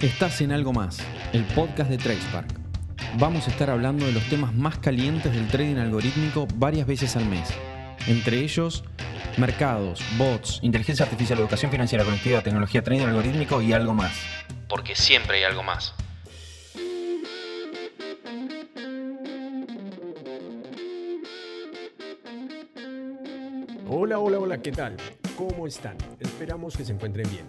Estás en algo más, el podcast de TracePark. Vamos a estar hablando de los temas más calientes del trading algorítmico varias veces al mes. Entre ellos, mercados, bots, inteligencia artificial, educación financiera conectiva, tecnología, trading algorítmico y algo más. Porque siempre hay algo más. Hola, hola, hola, ¿qué tal? ¿Cómo están? Esperamos que se encuentren bien.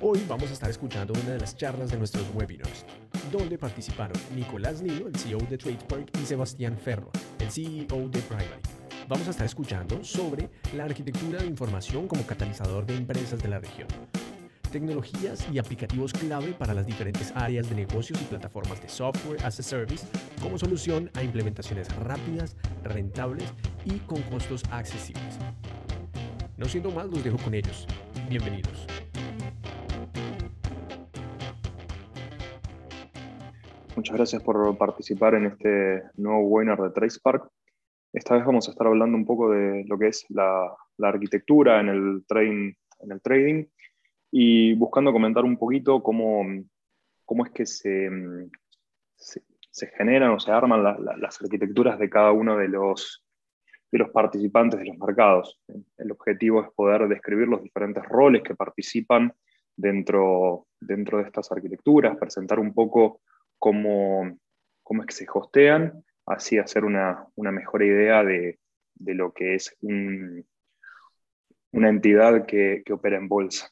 Hoy vamos a estar escuchando una de las charlas de nuestros webinars, donde participaron Nicolás Nilo, el CEO de TradePark, y Sebastián Ferro, el CEO de Primary. Vamos a estar escuchando sobre la arquitectura de información como catalizador de empresas de la región, tecnologías y aplicativos clave para las diferentes áreas de negocios y plataformas de software as a service como solución a implementaciones rápidas, rentables y con costos accesibles. No siendo más, los dejo con ellos. Bienvenidos. Muchas gracias por participar en este nuevo webinar de TracePark. Esta vez vamos a estar hablando un poco de lo que es la, arquitectura en el, trading, en el trading y buscando comentar un poquito cómo, cómo es que se, se, generan o se arman las arquitecturas de cada uno de los, de los participantes de los mercados. El objetivo es poder describir los diferentes roles que participan dentro, dentro de estas arquitecturas, presentar un poco cómo, cómo es que se hostean, así hacer una, mejor idea de, lo que es una entidad que, opera en bolsa.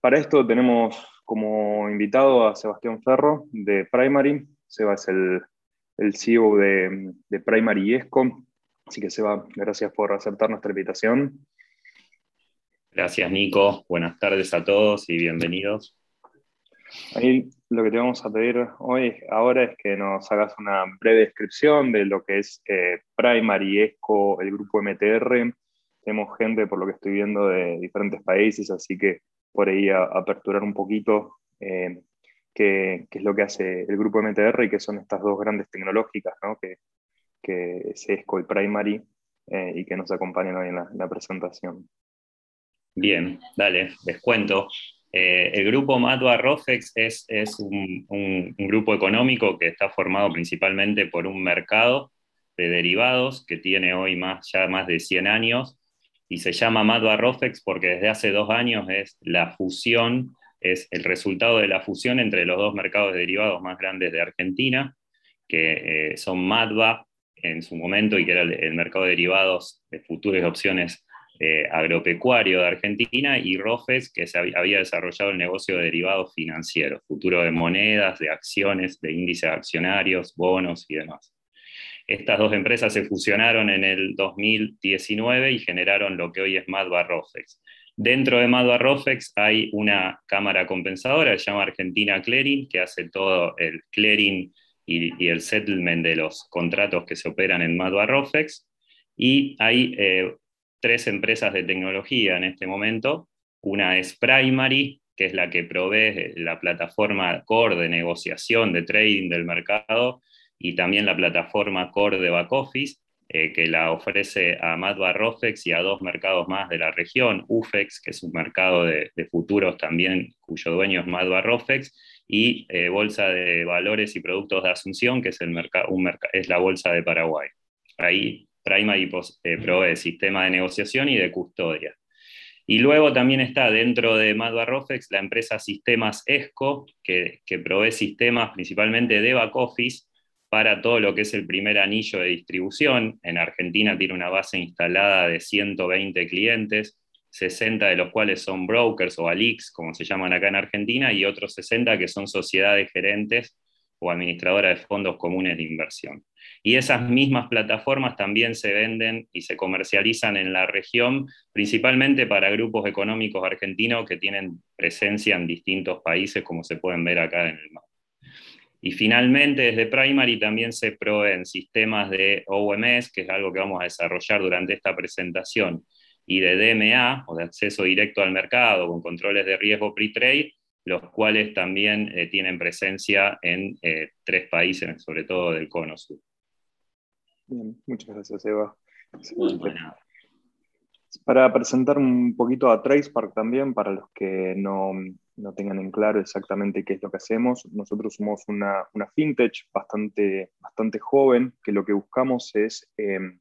Para esto tenemos como invitado a Sebastián Ferro de Primary. Seba es el, CEO de, de Primary ESCO. Así que Seba, gracias por aceptar nuestra invitación. Gracias Nico, buenas tardes a todos y bienvenidos. Ahí lo que te vamos a pedir hoy, ahora, es que nos hagas una breve descripción de lo que es eh, Primary, ESCO, el grupo MTR. Tenemos gente, por lo que estoy viendo, de diferentes países, así que por ahí aperturar un poquito eh, qué, es lo que hace el grupo MTR y qué son estas dos grandes tecnológicas, ¿no? que, que es ESCO y Primary, eh, y que nos acompañan hoy en la, la presentación. Bien, dale, les cuento. Eh, el grupo Matua Rofex es, un, grupo económico que está formado principalmente por un mercado de derivados que tiene hoy más, ya más de 100 años y se llama Matua Rofex porque desde hace dos años es la fusión, es el resultado de la fusión entre los dos mercados de derivados más grandes de Argentina, que eh, son Madva en su momento y que era el, mercado de derivados de futuras opciones eh, agropecuario de Argentina y Rofes, que se había desarrollado el negocio de derivados financieros, futuro de monedas, de acciones, de índices accionarios, bonos y demás. Estas dos empresas se fusionaron en el 2019 y generaron lo que hoy es Madva Rofex. Dentro de Madva Rofex hay una cámara compensadora se llama Argentina Clearing, que hace todo el clearing y, el settlement de los contratos que se operan en Madva Rofex. Y hay eh, tres empresas de tecnología en este momento. Una es Primary, que es la que provee la plataforma core de negociación, de trading del mercado, y también la plataforma core de back office, eh, que la ofrece a Madva Rofex y a dos mercados más de la región, UFEX, que es un mercado de, futuros también, cuyo dueño es Madva Rofex, y eh, Bolsa de Valores y Productos de Asunción, que es, el es la Bolsa de Paraguay. Ahí Primary eh, provee sistema de negociación y de custodia. Y luego también está dentro de Madva Rofex la empresa Sistemas ESCO, que, provee sistemas principalmente de back office para todo lo que es el primer anillo de distribución. En Argentina tiene una base instalada de 120 clientes, 60 de los cuales son brokers o ALIX, como se llaman acá en Argentina, y otros 60 que son sociedades gerentes o administradoras de fondos comunes de inversión. Y esas mismas plataformas también se venden y se comercializan en la región, principalmente para grupos económicos argentinos que tienen presencia en distintos países, como se pueden ver acá en el mapa. Y finalmente, desde Primary también se proveen sistemas de OMS, que es algo que vamos a desarrollar durante esta presentación, y de DMA, o de acceso directo al mercado, con controles de riesgo pre-trade, los cuales también eh, tienen presencia en eh, tres países, sobre todo del Cono Sur. Bien, muchas gracias, Eva. Para presentar un poquito a TracePark también, para los que no, no, tengan en claro exactamente qué es lo que hacemos, nosotros somos una, una fintech bastante, bastante joven, que lo que buscamos es em,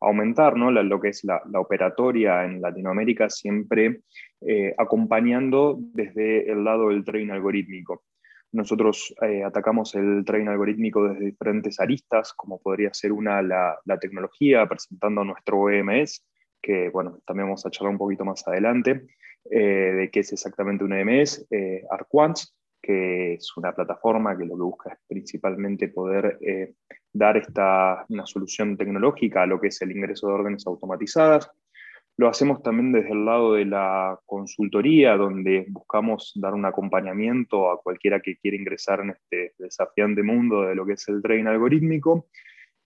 aumentar ¿no? lo que es la, la, operatoria en Latinoamérica, siempre eh, acompañando desde el lado del trading algorítmico. Nosotros eh, atacamos el trading algorítmico desde diferentes aristas, como podría ser una la, la tecnología, presentando nuestro EMS, que bueno, también vamos a charlar un poquito más adelante, eh, de qué es exactamente un EMS, eh, que es una plataforma que lo que busca es principalmente poder eh, dar esta, una solución tecnológica a lo que es el ingreso de órdenes automatizadas. Lo hacemos también desde el lado de la consultoría, donde buscamos dar un acompañamiento a cualquiera que quiera ingresar en este desafiante mundo de lo que es el trading algorítmico.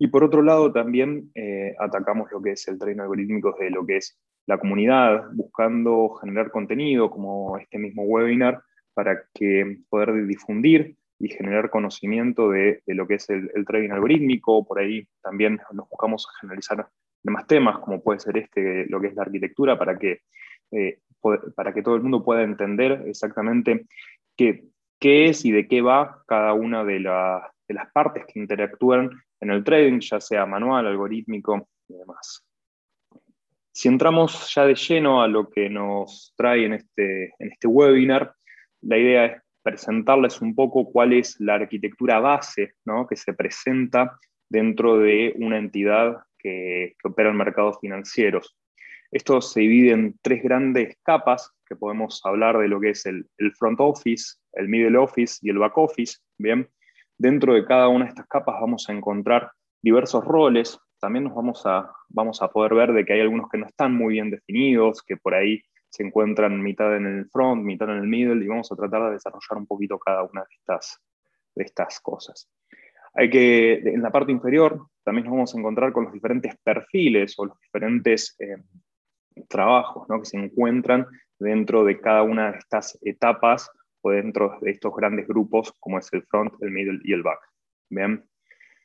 Y por otro lado, también eh, atacamos lo que es el tren algorítmico de lo que es la comunidad, buscando generar contenido como este mismo webinar para que poder difundir y generar conocimiento de, lo que es el, trading algorítmico. Por ahí también nos buscamos generalizar demás temas, como puede ser este, lo que es la arquitectura, para que, eh, para que todo el mundo pueda entender exactamente qué, qué es y de qué va cada una de, de las partes que interactúan en el trading, ya sea manual, algorítmico y demás. Si entramos ya de lleno a lo que nos trae en este, en este webinar, la idea es presentarles un poco cuál es la arquitectura base ¿no? que se presenta dentro de una entidad que, opera en mercados financieros. Esto se divide en tres grandes capas, que podemos hablar de lo que es el, el front office, el middle office y el back office. Bien, Dentro de cada una de estas capas vamos a encontrar diversos roles. También nos vamos a, vamos a poder ver de que hay algunos que no están muy bien definidos, que por ahí se encuentran mitad en el front, mitad en el middle, y vamos a tratar de desarrollar un poquito cada una de estas, de estas cosas. Hay que, en la parte inferior, también nos vamos a encontrar con los diferentes perfiles o los diferentes eh, trabajos ¿no? que se encuentran dentro de cada una de estas etapas o dentro de estos grandes grupos como es el front, el middle y el back. Bien.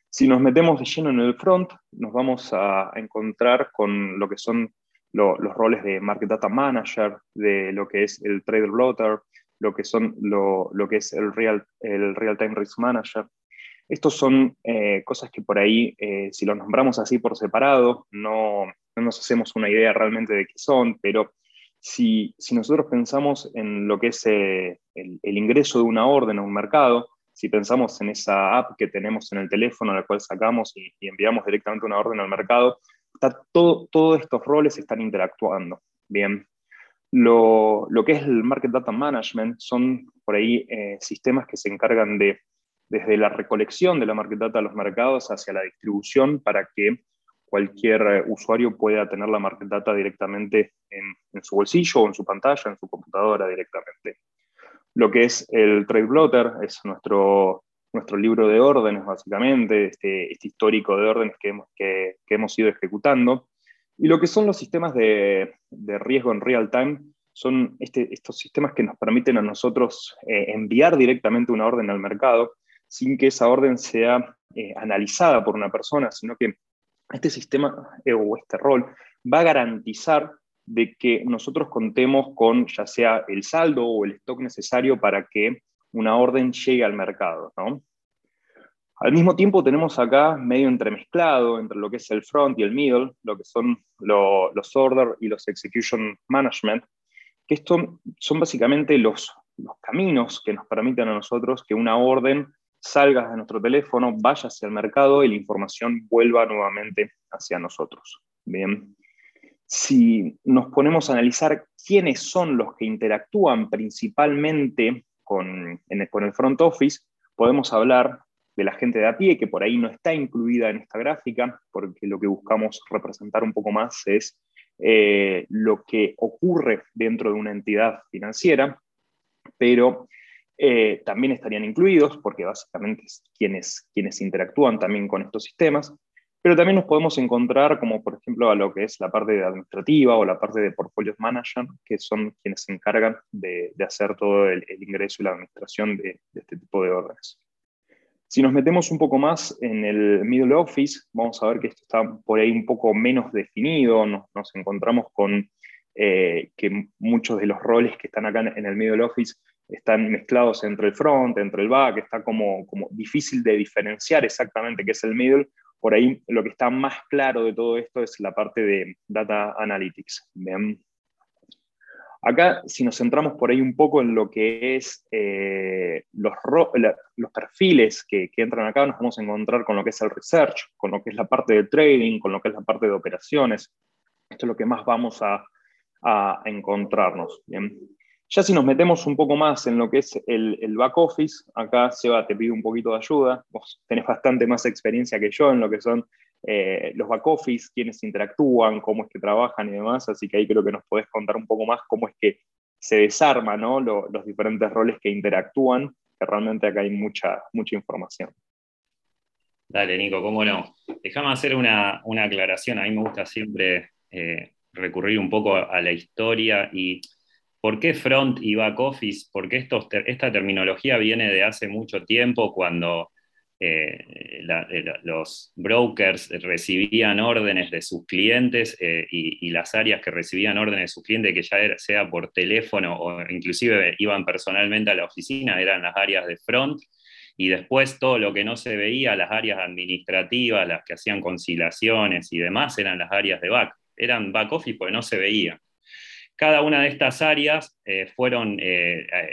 Si nos metemos de lleno en el front, nos vamos a encontrar con lo que son los roles de Market Data Manager, de lo que es el Trader Blotter, lo que, son, lo, lo que es el Real, el Real Time Risk Manager. Estos son eh, cosas que por ahí, eh, si los nombramos así por separado, no, no, nos hacemos una idea realmente de qué son, pero si, nosotros pensamos en lo que es eh, el, ingreso de una orden a un mercado, si pensamos en esa app que tenemos en el teléfono, la cual sacamos y, enviamos directamente una orden al mercado, está todo, todos estos roles están interactuando. Bien. Lo, que es el Market Data Management son por ahí eh, sistemas que se encargan de, desde la recolección de la Market Data a los mercados hacia la distribución para que cualquier eh, usuario pueda tener la market data directamente en, su bolsillo o en su pantalla, en su computadora directamente. Lo que es el Trade Blotter es nuestro, nuestro libro de órdenes, básicamente, este, este histórico de órdenes que hemos, que, hemos ido ejecutando. Y lo que son los sistemas de, de riesgo en real time son este, estos sistemas que nos permiten a nosotros eh, enviar directamente una orden al mercado sin que esa orden sea eh, analizada por una persona, sino que este sistema eh, o este rol va a garantizar de que nosotros contemos con ya sea el saldo o el stock necesario para que una orden llegue al mercado. Al mismo tiempo tenemos acá medio entremezclado entre lo que es el front y el middle, lo que son los order y los execution management, que esto son básicamente los, los caminos que nos permiten a nosotros que una orden salgas de nuestro teléfono, vaya hacia el mercado y la información vuelva nuevamente hacia nosotros. Bien. Si nos ponemos a analizar quiénes son los que interactúan principalmente con, con el front office, podemos hablar de la gente de a pie, que por ahí no está incluida en esta gráfica, porque lo que buscamos representar un poco más es eh, lo que ocurre dentro de una entidad financiera, pero eh, también estarían incluidos, porque básicamente es quienes, quienes interactúan también con estos sistemas, pero también nos podemos encontrar como por ejemplo a lo que es la parte administrativa o la parte de portfolios manager, que son quienes se encargan de, hacer todo el, ingreso y la administración de, de, este tipo de órdenes. Si nos metemos un poco más en el middle office, vamos a ver que esto está por ahí un poco menos definido, nos, encontramos con eh, que muchos de los roles que están acá en el middle office están mezclados entre el front, entre el back, está como, como difícil de diferenciar exactamente qué es el middle. Por ahí lo que está más claro de todo esto es la parte de data analytics. Acá, si nos centramos por ahí un poco en lo que es eh, los, los, perfiles que, entran acá, nos vamos a encontrar con lo que es el research, con lo que es la parte de trading, con lo que es la parte de operaciones. Esto es lo que más vamos a, a encontrarnos. ¿bien? Ya si nos metemos un poco más en lo que es el, back office, acá Seba te pido un poquito de ayuda, vos tenés bastante más experiencia que yo en lo que son eh, los back office, quiénes interactúan, cómo es que trabajan y demás, así que ahí creo que nos podés contar un poco más cómo es que se desarman los diferentes roles que interactúan, que realmente acá hay mucha, mucha información. Dale, Nico, cómo no. Déjame hacer una, aclaración, a mí me gusta siempre eh, recurrir un poco a la historia y ¿Por qué front y back office? Porque esta terminología viene de hace mucho tiempo cuando eh, los brokers recibían órdenes de sus clientes eh, y, las áreas que recibían órdenes de sus clientes, que ya sea por teléfono o inclusive iban personalmente a la oficina, eran las áreas de front. Y después todo lo que no se veía, las áreas administrativas, las que hacían conciliaciones y demás, eran las áreas de back. Eran back office porque no se veía. Cada una de estas áreas eh, fueron, eh, eh,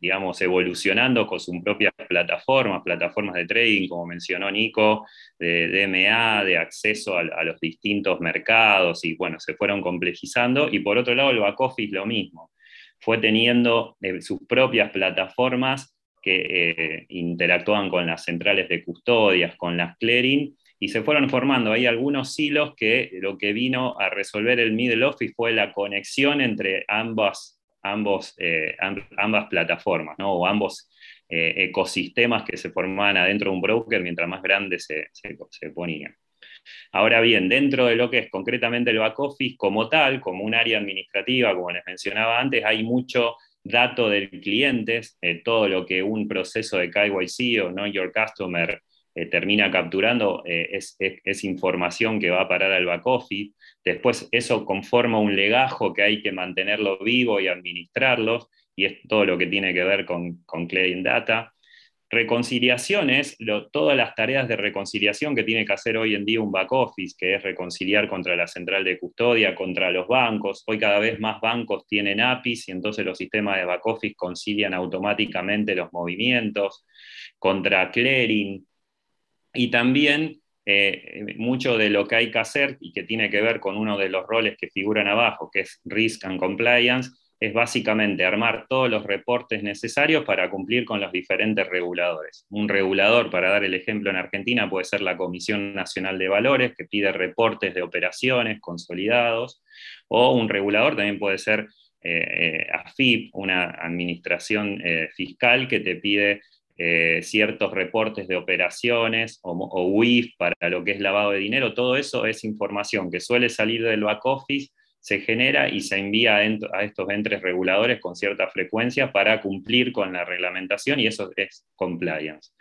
digamos, evolucionando con sus propias plataformas, plataformas de trading, como mencionó Nico, de DMA, de acceso a, los distintos mercados, y bueno, se fueron complejizando. Y por otro lado, el back office lo mismo. Fue teniendo sus propias plataformas que interactuaban con las centrales de custodias, con las clearing, y se fueron formando ahí algunos hilos que lo que vino a resolver el middle office fue la conexión entre ambas, ambos, eh, ambas plataformas, o ambos eh, ecosistemas que se formaban adentro de un broker mientras más grande se, se, ponían. Ahora bien, dentro de lo que es concretamente el back office como tal, como un área administrativa, como les mencionaba antes, hay mucho dato del cliente, eh, todo lo que un proceso de KYC o Know Your Customer eh, termina capturando eh, es, información que va a parar al back office. Después eso conforma un legajo que hay que mantenerlo vivo y administrarlo, y es todo lo que tiene que ver con, con clearing data. Reconciliaciones, todas las tareas de reconciliación que tiene que hacer hoy en día un back office, que es reconciliar contra la central de custodia, contra los bancos. Hoy cada vez más bancos tienen APIs y entonces los sistemas de back office concilian automáticamente los movimientos. Contra clearing, y también eh, mucho de lo que hay que hacer y que tiene que ver con uno de los roles que figuran abajo, que es Risk and Compliance, es básicamente armar todos los reportes necesarios para cumplir con los diferentes reguladores. Un regulador, para dar el ejemplo en Argentina, puede ser la Comisión Nacional de Valores, que pide reportes de operaciones consolidados, o un regulador también puede ser eh, eh, AFIP, una administración fiscal que te pide eh, ciertos reportes de operaciones o, WIF para lo que es lavado de dinero, todo eso es información que suele salir del back office, se genera y se envía a estos entes reguladores con cierta frecuencia para cumplir con la reglamentación y eso es compliance.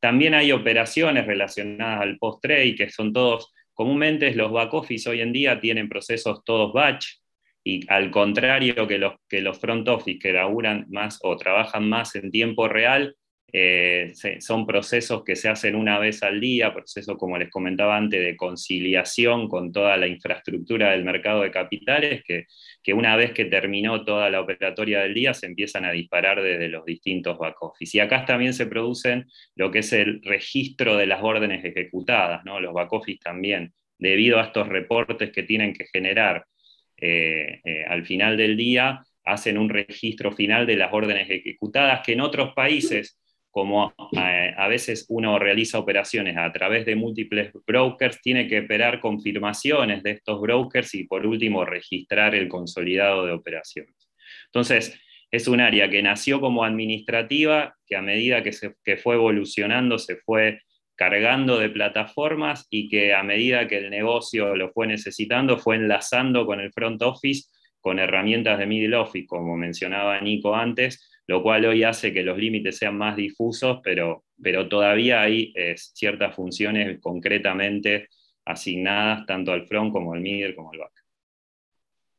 También hay operaciones relacionadas al post-trade que son todos, comúnmente los back office hoy en día tienen procesos todos batch, y al contrario que los, que los front office que laburan más o trabajan más en tiempo real, eh, son procesos que se hacen una vez al día, procesos, como les comentaba antes, de conciliación con toda la infraestructura del mercado de capitales, que, que, una vez que terminó toda la operatoria del día se empiezan a disparar desde los distintos back office. Y acá también se producen lo que es el registro de las órdenes ejecutadas, los back office también, debido a estos reportes que tienen que generar eh, eh, al final del día, hacen un registro final de las órdenes ejecutadas que en otros países como eh, a veces uno realiza operaciones a través de múltiples brokers, tiene que esperar confirmaciones de estos brokers y por último registrar el consolidado de operaciones. Entonces, es un área que nació como administrativa, que a medida que, se, que fue evolucionando se fue cargando de plataformas y que a medida que el negocio lo fue necesitando, fue enlazando con el front office, con herramientas de middle office, como mencionaba Nico antes, lo cual hoy hace que los límites sean más difusos, pero, pero todavía hay eh, ciertas funciones concretamente asignadas tanto al front como al middle como al back.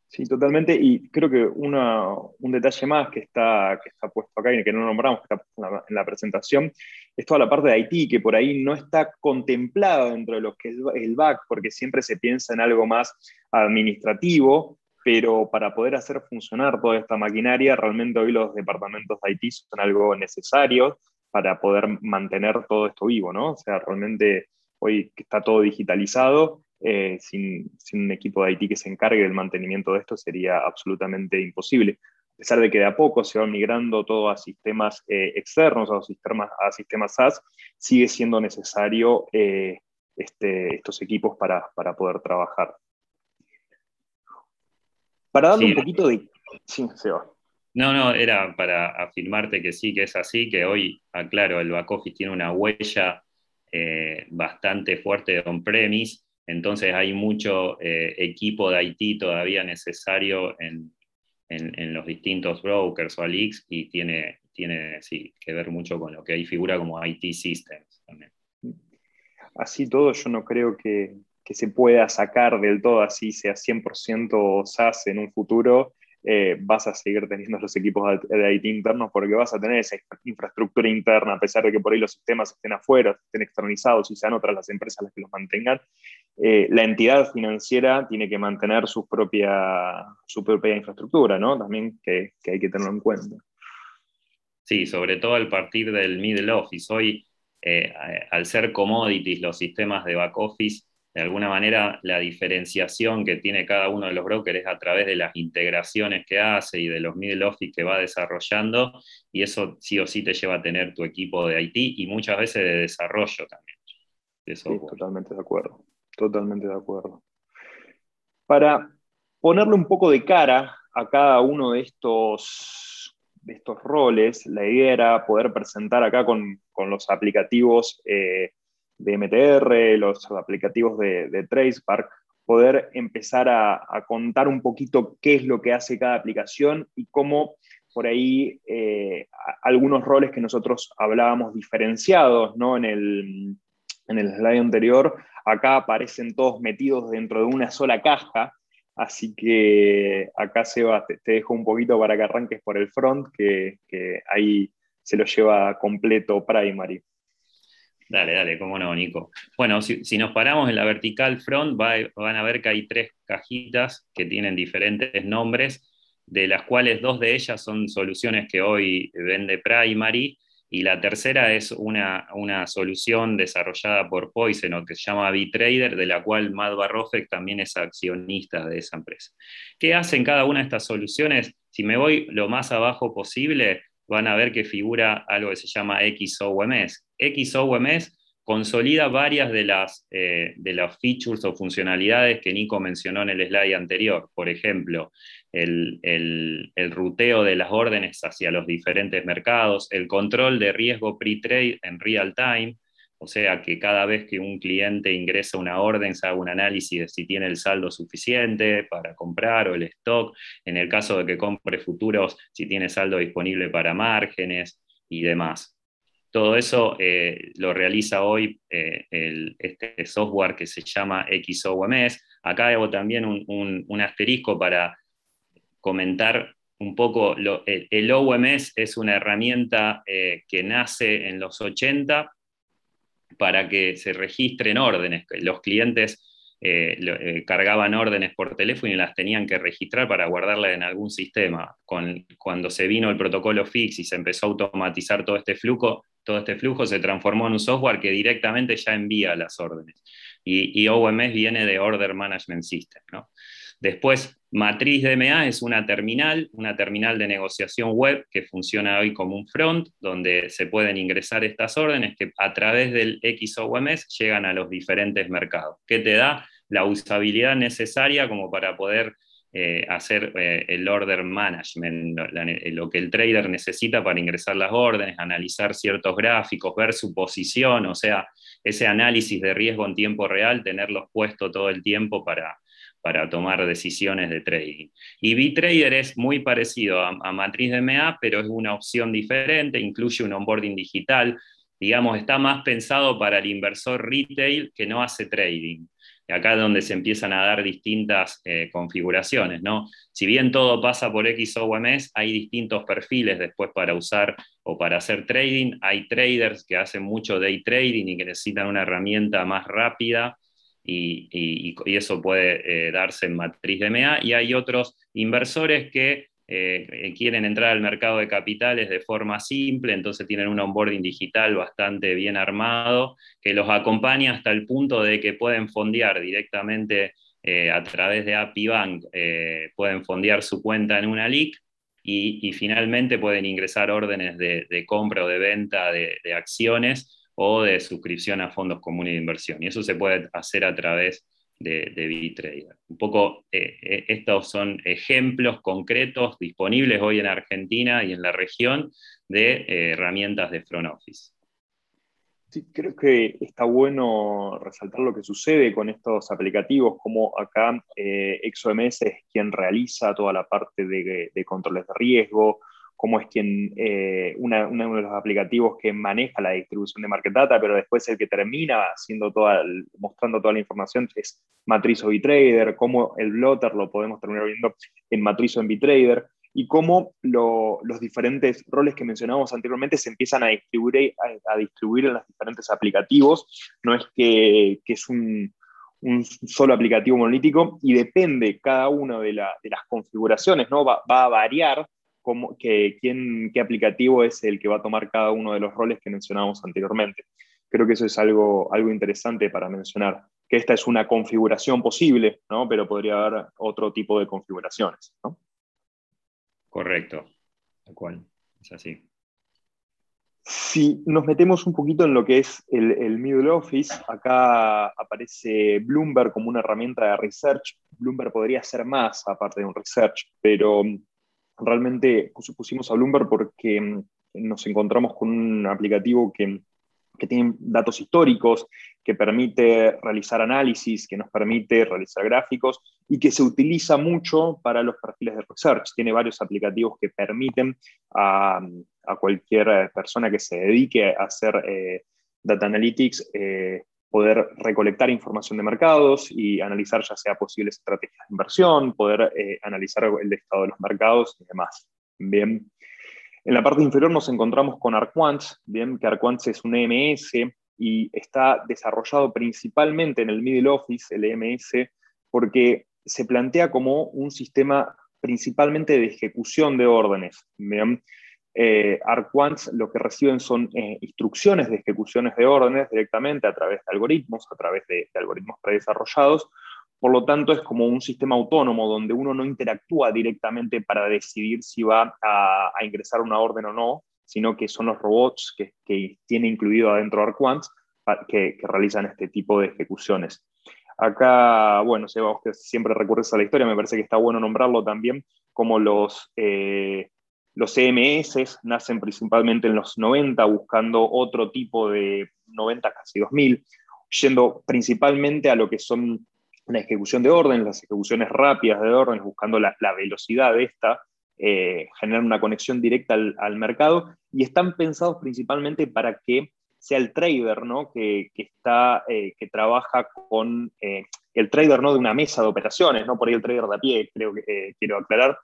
Sí, totalmente. Y creo que un detalle más que está, que está puesto acá y que no nombramos, que está en la, presentación, es toda la parte de Haití, que por ahí no está contemplada dentro de lo que es el back, porque siempre se piensa en algo más administrativo, pero para poder hacer funcionar toda esta maquinaria, realmente hoy los departamentos de Haití son algo necesario para poder mantener todo esto vivo, ¿no? O sea, realmente hoy está todo digitalizado, eh, sin, un equipo de IT que se encargue del mantenimiento de esto sería absolutamente imposible. A pesar de que de a poco se va migrando todo a sistemas eh, externos, a sistemas, a sistemas SaaS, sigue siendo necesario eh, este, estos equipos para, poder trabajar. Para darle un poquito de... Sí, se va. No, no, era para afirmarte que sí, que es así, que hoy, aclaro, el back office tiene una huella bastante fuerte de on-premise entonces hay mucho eh, equipo de IT todavía necesario en, los distintos brokers o leaks y tiene, tiene sí, que ver mucho con lo que hay figura como IT Systems también. Así todo, yo no creo que, que se pueda sacar del todo así, sea 100% SaaS en un futuro, eh, vas a seguir teniendo los equipos de IT internos porque vas a tener esa infraestructura interna, a pesar de que por ahí los sistemas estén afuera, estén externalizados y sean otras las empresas las que los mantengan. Eh, la entidad financiera tiene que mantener su propia, su propia infraestructura, ¿no? También que, hay que tenerlo en cuenta. Sí, sobre todo al partir del middle office. Hoy, eh, al ser commodities los sistemas de back office, de alguna manera la diferenciación que tiene cada uno de los brokers es a través de las integraciones que hace y de los middle office que va desarrollando, y eso sí o sí te lleva a tener tu equipo de IT y muchas veces de desarrollo también. sí, totalmente de acuerdo, totalmente de acuerdo. Para ponerle un poco de cara a cada uno de estos, de estos roles, la idea era poder presentar acá con, los aplicativos eh, de MTR, los aplicativos de, de TracePark, poder empezar a, contar un poquito qué es lo que hace cada aplicación y cómo por ahí eh, algunos roles que nosotros hablábamos diferenciados ¿no? en, el, en el slide anterior, acá aparecen todos metidos dentro de una sola caja. Así que acá Seba, te, te dejo un poquito para que arranques por el front, que, que ahí se lo lleva completo Primary. Dale, dale, cómo no, Nico. Bueno, si, nos paramos en la vertical front, van a ver que hay tres cajitas que tienen diferentes nombres, de las cuales dos de ellas son soluciones que hoy vende Primary, y la tercera es una, una solución desarrollada por Poison, que se llama B-Trader, de la cual Matt Barrofek también es accionista de esa empresa. ¿Qué hacen cada una de estas soluciones? Si me voy lo más abajo posible, van a ver que figura algo que se llama XOMS. XOMS consolida varias de las, eh, de las features o funcionalidades que Nico mencionó en el slide anterior. Por ejemplo, el, el, ruteo de las órdenes hacia los diferentes mercados, el control de riesgo pre-trade en real time, o sea que cada vez que un cliente ingresa una orden se haga un análisis de si tiene el saldo suficiente para comprar o el stock, en el caso de que compre futuros, si tiene saldo disponible para márgenes y demás. Todo eso eh, lo realiza hoy eh, este software que se llama XOMS. Acá hago también un, asterisco para comentar un poco, el, OMS es una herramienta eh, que nace en los 80 para que se registren órdenes. Los clientes eh, eh, cargaban órdenes por teléfono y las tenían que registrar para guardarlas en algún sistema. cuando se vino el protocolo FIX y se empezó a automatizar todo este flujo, todo este flujo se transformó en un software que directamente ya envía las órdenes. Y, OMS viene de Order Management System. Después, Matriz DMA es una terminal, una terminal de negociación web que funciona hoy como un front, donde se pueden ingresar estas órdenes que a través del XOMS llegan a los diferentes mercados. ¿Qué te da? La usabilidad necesaria como para poder eh, hacer eh, el order management, lo que el trader necesita para ingresar las órdenes, analizar ciertos gráficos, ver su posición, o sea, ese análisis de riesgo en tiempo real, tenerlos puesto todo el tiempo para, para tomar decisiones de trading. Y BitTrader es muy parecido a, a Matriz DMA, pero es una opción diferente, incluye un onboarding digital, digamos, está más pensado para el inversor retail que no hace trading. Acá es donde se empiezan a dar distintas eh, configuraciones, ¿no? Si bien todo pasa por XOMS, hay distintos perfiles después para usar o para hacer trading. Hay traders que hacen mucho day trading y que necesitan una herramienta más rápida y, eso puede eh, darse en matriz de MA. Y hay otros inversores que eh, quieren entrar al mercado de capitales de forma simple, entonces tienen un onboarding digital bastante bien armado que los acompaña hasta el punto de que pueden fondear directamente eh, a través de API Bank, pueden fondear su cuenta en una LIC y, finalmente pueden ingresar órdenes de, compra o de venta de acciones o de suscripción a fondos comunes de inversión. Y eso se puede hacer a través de, de Un poco eh, eh, estos son ejemplos concretos disponibles hoy en Argentina y en la región de eh, herramientas de front office. Sí, creo que está bueno resaltar lo que sucede con estos aplicativos, como acá XOMS es quien realiza toda la parte de controles de riesgo, cómo es quien, eh, uno de los aplicativos que maneja la distribución de market data, pero después el que termina haciendo toda, mostrando toda la información es Matriz o Bitrader, cómo el blotter lo podemos terminar viendo en Matriz o en Bitrader, y cómo los diferentes roles que mencionábamos anteriormente se empiezan a distribuir, a, distribuir en los diferentes aplicativos. No es que, es un, solo aplicativo monolítico y depende cada una de, las configuraciones, ¿no? Va, va, a variar cómo, qué aplicativo es el que va a tomar cada uno de los roles que mencionábamos anteriormente. Creo que eso es algo, algo interesante para mencionar, que esta es una configuración posible, ¿no? pero podría haber otro tipo de configuraciones. ¿no? Correcto, tal cual, es así. Si nos metemos un poquito en lo que es el, el, middle office, acá aparece Bloomberg como una herramienta de research. Bloomberg podría ser más aparte de un research, pero realmente pusimos a Bloomberg porque mm, nos encontramos con un aplicativo que, tiene datos históricos, que permite realizar análisis, que nos permite realizar gráficos y que se utiliza mucho para los perfiles de research. Tiene varios aplicativos que permiten a, cualquier persona que se dedique a hacer eh, data analytics eh, poder recolectar información de mercados y analizar ya sea posibles estrategias de inversión, poder eh, analizar el estado de los mercados y demás. Bien. En la parte inferior nos encontramos con Arquants, bien, que Arquants es un EMS y está desarrollado principalmente en el middle office, el EMS, porque se plantea como un sistema principalmente de ejecución de órdenes. Bien eh, lo que reciben son eh, instrucciones de ejecuciones de órdenes directamente a través de algoritmos, a través de, algoritmos predesarrollados. Por lo tanto, es como un sistema autónomo donde uno no interactúa directamente para decidir si va a, ingresar una orden o no, sino que son los robots que, tiene incluido adentro Arquant que, que realizan este tipo de ejecuciones. Acá, bueno, Seba, que siempre recurres a la historia, me parece que está bueno nombrarlo también, como los, eh, los CMS nacen principalmente en los 90, buscando otro tipo de 90, casi 2000, yendo principalmente a lo que son la ejecución de órdenes, las ejecuciones rápidas de órdenes, buscando la, velocidad de esta, eh, generar una conexión directa al, mercado, y están pensados principalmente para que sea el trader ¿no? que, está, eh, que trabaja con eh, el trader ¿no? de una mesa de operaciones, no por ahí el trader de a pie, creo que quiero aclarar,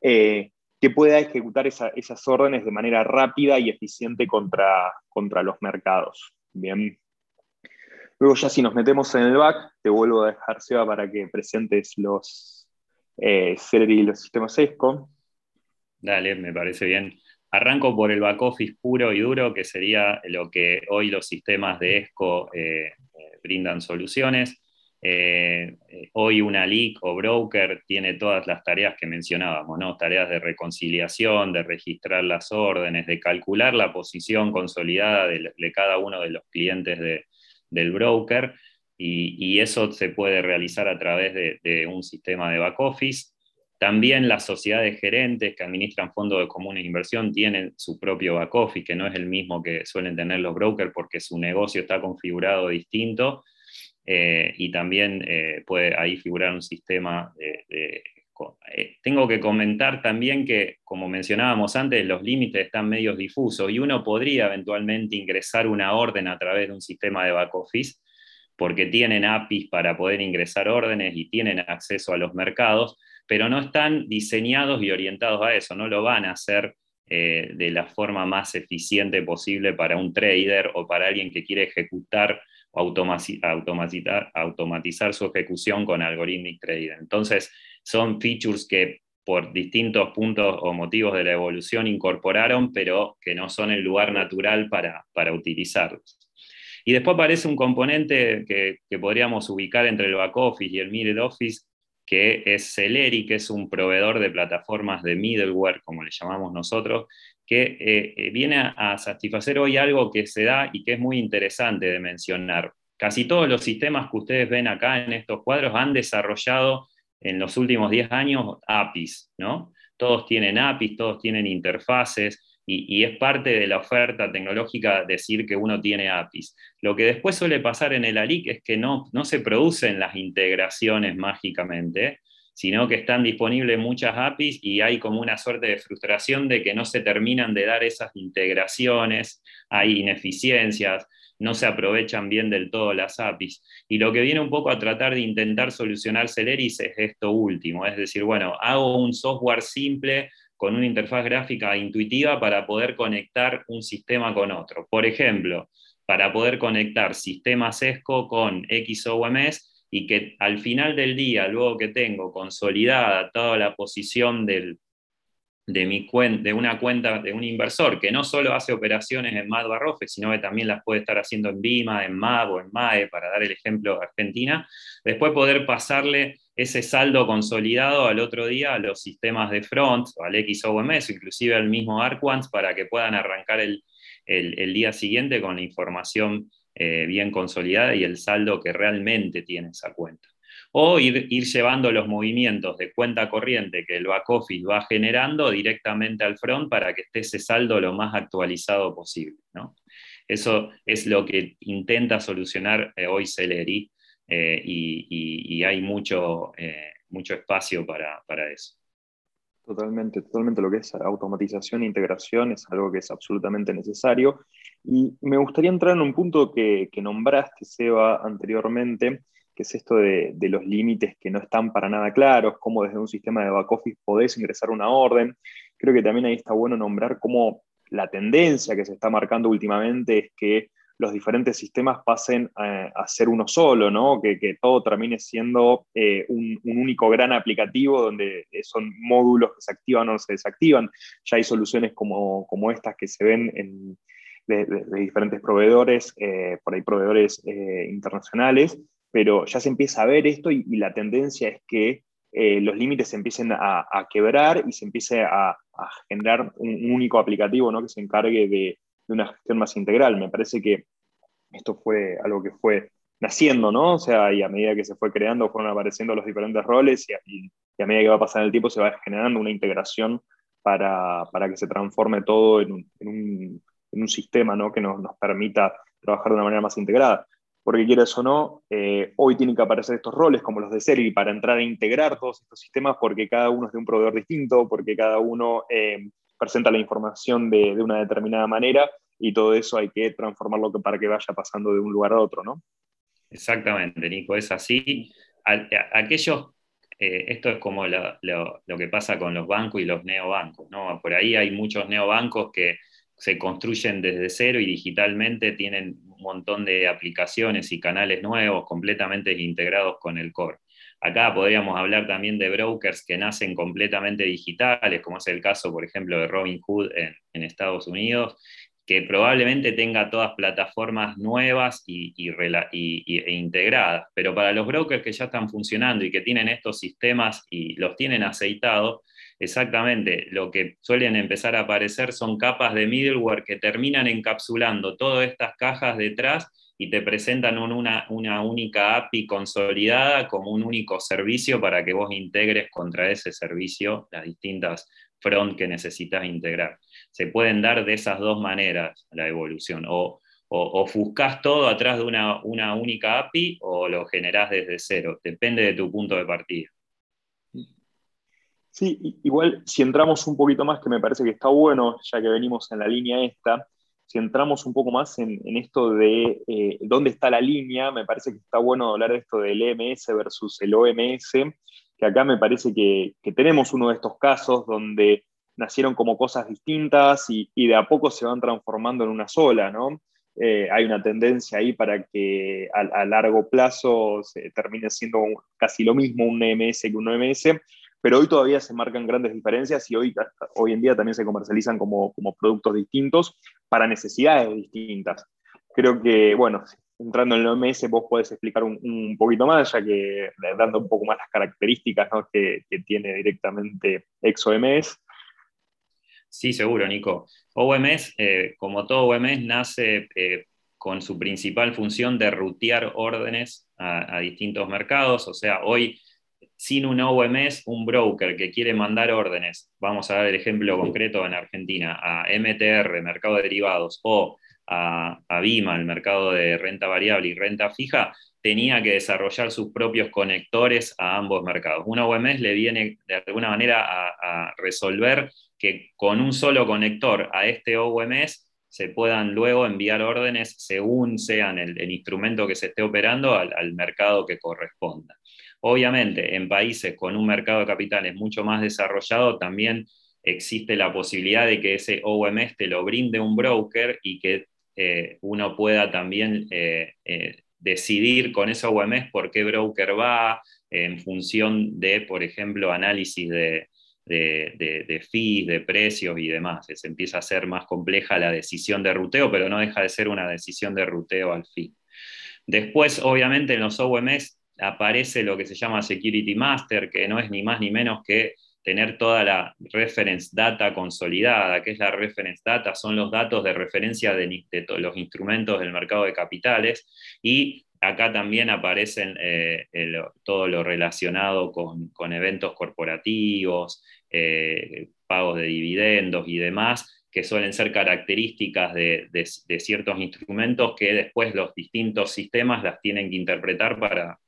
que pueda ejecutar esas órdenes de manera rápida y eficiente contra, contra los mercados. Bien. Luego ya si nos metemos en el back, te vuelvo a dejar, Seba, para que presentes los eh, y los sistemas ESCO. Dale, me parece bien. Arranco por el back office puro y duro, que sería lo que hoy los sistemas de ESCO eh, eh, brindan soluciones. Eh, hoy una leak o broker tiene todas las tareas que mencionábamos, ¿no? tareas de reconciliación, de registrar las órdenes, de calcular la posición consolidada de, cada uno de los clientes del broker, y, eso se puede realizar a través de, un sistema de back office. También las sociedades gerentes que administran fondos de común inversión tienen su propio back office, que no es el mismo que suelen tener los brokers porque su negocio está configurado distinto y también puede ahí figurar un sistema de eh, tengo que comentar también que, como mencionábamos antes, los límites están medios difusos y uno podría eventualmente ingresar una orden a través de un sistema de back office porque tienen APIs para poder ingresar órdenes y tienen acceso a los mercados, pero no están diseñados y orientados a eso, no lo van a hacer eh, de la forma más eficiente posible para un trader o para alguien que quiere ejecutar automatizar, su ejecución con algorithmic trading. Entonces, son features que por distintos puntos o motivos de la evolución incorporaron, pero que no son el lugar natural para, utilizarlos. Y después aparece un componente que, podríamos ubicar entre el back office y el middle office, que es Celeri, que es un proveedor de plataformas de middleware, como le llamamos nosotros, que eh, eh, viene a satisfacer hoy algo que se da y que es muy interesante de mencionar. Casi todos los sistemas que ustedes ven acá en estos cuadros han desarrollado en los últimos 10 años APIs, ¿no? Todos tienen APIs, todos tienen interfaces y, es parte de la oferta tecnológica decir que uno tiene APIs. Lo que después suele pasar en el ALIC es que no, no se producen las integraciones mágicamente, sino que están disponibles muchas APIs y hay como una suerte de frustración de que no se terminan de dar esas integraciones, hay ineficiencias no se aprovechan bien del todo las APIs. Y lo que viene un poco a tratar de intentar solucionar Celeris es esto último, es decir, bueno, hago un software simple con una interfaz gráfica intuitiva para poder conectar un sistema con otro. Por ejemplo, para poder conectar sistemas ESCO con XOMS y que al final del día, luego que tengo consolidada toda la posición de, mi de una cuenta de un inversor que no solo hace operaciones en MAD Barrofe, sino que también las puede estar haciendo en BIMA, en MAB o en MAE, para dar el ejemplo de Argentina, después poder pasarle ese saldo consolidado al otro día a los sistemas de front, o al XOMS, inclusive al mismo ARQUANS, para que puedan arrancar el, día siguiente con la información eh, bien consolidada y el saldo que realmente tiene esa cuenta o ir, llevando los movimientos de cuenta corriente que el back office va generando directamente al front para que esté ese saldo lo más actualizado posible. Eso es lo que intenta solucionar eh, hoy Celeri eh, y, hay mucho, mucho espacio para, eso. Totalmente, totalmente lo que es automatización e integración es algo que es absolutamente necesario. Y me gustaría entrar en un punto que, nombraste, Seba, anteriormente, que es esto de, los límites que no están para nada claros, cómo desde un sistema de back office podés ingresar una orden. Creo que también ahí está bueno nombrar cómo la tendencia que se está marcando últimamente es que los diferentes sistemas pasen a, ser uno solo, ¿no? que, todo termine siendo eh, un, único gran aplicativo donde son módulos que se activan o se desactivan. Ya hay soluciones como, estas que se ven de, diferentes proveedores, eh, por ahí proveedores eh, internacionales, pero ya se empieza a ver esto y, la tendencia es que eh, los límites se empiecen a, quebrar y se empiece a, generar un, único aplicativo ¿no? que se encargue de, una gestión más integral. Me parece que esto fue algo que fue naciendo, ¿no? O sea, y a medida que se fue creando, fueron apareciendo los diferentes roles y, a medida que va pasando el tiempo se va generando una integración para, que se transforme todo en un, sistema ¿no? que nos, nos permita trabajar de una manera más integrada porque quieras o no, eh, hoy tienen que aparecer estos roles como los de Ceri para entrar a integrar todos estos sistemas porque cada uno es de un proveedor distinto, porque cada uno eh, presenta la información de, una determinada manera y todo eso hay que transformarlo para que vaya pasando de un lugar a otro, ¿no? Exactamente, Nico, es así. aquellos, eh, esto es como lo, lo, que pasa con los bancos y los neobancos, ¿no? Por ahí hay muchos neobancos que se construyen desde cero y digitalmente tienen un montón de aplicaciones y canales nuevos completamente integrados con el core. Acá podríamos hablar también de brokers que nacen completamente digitales, como es el caso, por ejemplo, de Robinhood en, en Estados Unidos, que probablemente tenga todas plataformas nuevas y, e integradas. Pero para los brokers que ya están funcionando y que tienen estos sistemas y los tienen aceitados, exactamente lo que suelen empezar a aparecer son capas de middleware que terminan encapsulando todas estas cajas detrás y te presentan una, única API consolidada como un único servicio para que vos integres contra ese servicio las distintas front que necesitas integrar. Se pueden dar de esas dos maneras la evolución, o, o todo atrás de una, una única API o lo generás desde cero. Depende de tu punto de partida. Sí, igual si entramos un poquito más, que me parece que está bueno, ya que venimos en la línea esta, si entramos un poco más en, esto de eh, dónde está la línea, me parece que está bueno hablar de esto del EMS versus el OMS, que acá me parece que, tenemos uno de estos casos donde nacieron como cosas distintas y, de a poco se van transformando en una sola, ¿no? Eh, hay una tendencia ahí para que a, largo plazo se termine siendo casi lo mismo un EMS que un OMS, pero hoy todavía se marcan grandes diferencias y hoy, hoy en día también se comercializan como, como productos distintos para necesidades distintas. Creo que, bueno, entrando en el OMS vos podés explicar un, poquito más, ya que dando un poco más las características que, tiene directamente ExoMS. Sí, seguro, Nico. OMS, eh, como todo OMS, nace eh, con su principal función de rutear órdenes a distintos mercados. O sea, hoy sin un OMS, un broker que quiere mandar órdenes, vamos a dar el ejemplo concreto en Argentina, a MTR, mercado de derivados, o a, BIMA, el mercado de renta variable y renta fija, tenía que desarrollar sus propios conectores a ambos mercados. Un OMS le viene de alguna manera a, resolver que con un solo conector a este OMS se puedan luego enviar órdenes según sean el, instrumento que se esté operando al mercado que corresponda. Obviamente, en países con un mercado de capitales mucho más desarrollado, también existe la posibilidad de que ese OMS te lo brinde un broker y que eh, uno pueda también eh, eh, decidir con ese OMS por qué broker va, en función de, por ejemplo, análisis de, de, fees, de precios y demás. Se empieza a ser más compleja la decisión de ruteo, pero no deja de ser una decisión de ruteo al fin. Después, obviamente, en los OMS aparece lo que se llama Security Master, que no es ni más ni menos que tener toda la reference data consolidada. ¿Qué es la reference data? Son los datos de referencia de, los instrumentos del mercado de capitales y acá también aparecen eh, todo lo relacionado con, eventos corporativos, eh, pagos de dividendos y demás, que suelen ser características de, ciertos instrumentos que después los distintos sistemas las tienen que interpretar para,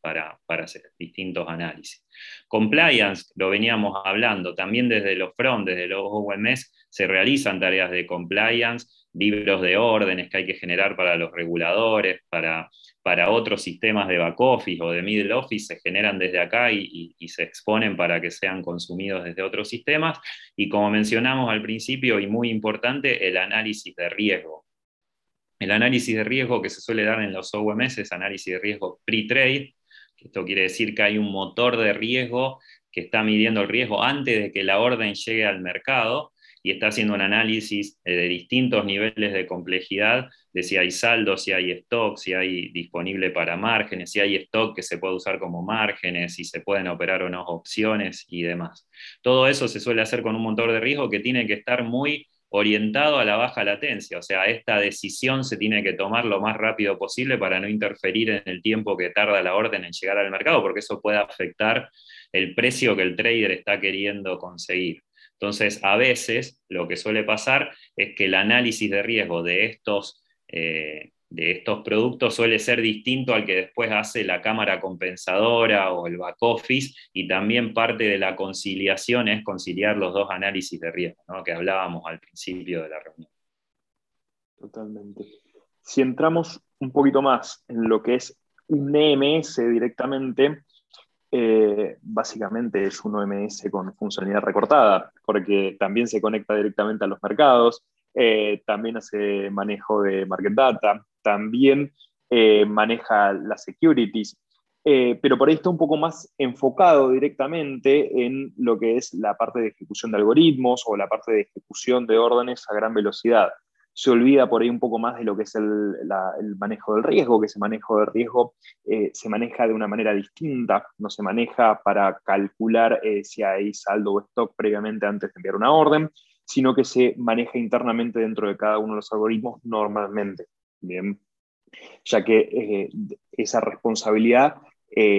hacer distintos análisis. Compliance, lo veníamos hablando, también desde los front, desde los OMS, se realizan tareas de compliance, libros de órdenes que hay que generar para los reguladores, para, para otros sistemas de back office o de middle office, se generan desde acá y, se exponen para que sean consumidos desde otros sistemas. Y como mencionamos al principio, y muy importante, el análisis de riesgo. El análisis de riesgo que se suele dar en los OMS es análisis de riesgo pre-trade. Esto quiere decir que hay un motor de riesgo que está midiendo el riesgo antes de que la orden llegue al mercado y está haciendo un análisis eh, de distintos niveles de complejidad, de si hay saldo, si hay stock, si hay disponible para márgenes, si hay stock que se puede usar como márgenes, si se pueden operar o no opciones y demás. Todo eso se suele hacer con un motor de riesgo que tiene que estar muy orientado a la baja latencia, o sea, esta decisión se tiene que tomar lo más rápido posible para no interferir en el tiempo que tarda la orden en llegar al mercado, porque eso puede afectar el precio que el trader está queriendo conseguir. Entonces, a veces lo que suele pasar es que el análisis de riesgo de estos, eh, de estos productos suele ser distinto al que después hace la cámara compensadora o el back office y también parte de la conciliación es conciliar los dos análisis de riesgo que hablábamos al principio de la reunión. Totalmente. Si entramos un poquito más en lo que es un EMS directamente, eh, básicamente es un OMS con funcionalidad recortada, porque también se conecta directamente a los mercados, eh, también hace manejo de market data, también eh, maneja las securities, pero por ahí está un poco más enfocado directamente en lo que es la parte de ejecución de algoritmos o la parte de ejecución de órdenes a gran velocidad se olvida por ahí un poco más de lo que es el, manejo del riesgo, que ese manejo del riesgo eh, se maneja de una manera distinta, no se maneja para calcular eh, si hay saldo o stock previamente antes de enviar una orden, sino que se maneja internamente dentro de cada uno de los algoritmos normalmente. Bien, ya que eh, esa responsabilidad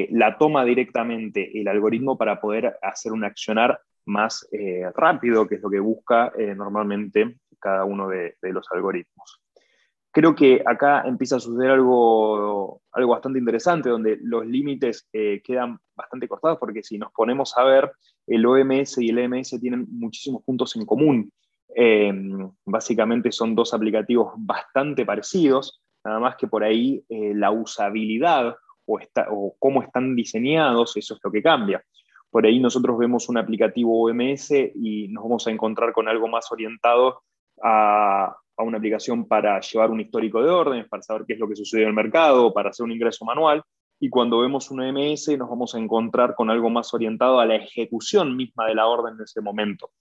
la toma directamente el algoritmo para poder hacer un accionar más rápido, que es lo que busca normalmente cada uno de, los algoritmos. creo que acá empieza a suceder algo, algo bastante interesante, donde los límites eh, quedan bastante cortados, porque si nos ponemos a ver, el OMS y el EMS tienen muchísimos puntos en común. Eh, básicamente son dos aplicativos bastante parecidos, nada más que por ahí eh, la usabilidad o cómo están diseñados, eso es lo que cambia. Por ahí nosotros vemos un aplicativo OMS y nos vamos a encontrar con algo más orientado a, una aplicación para llevar un histórico de órdenes, para saber qué es lo que sucede en el mercado, para hacer un ingreso manual. Y cuando vemos un MS nos vamos a encontrar con algo más orientado a la ejecución misma de la orden en ese momento.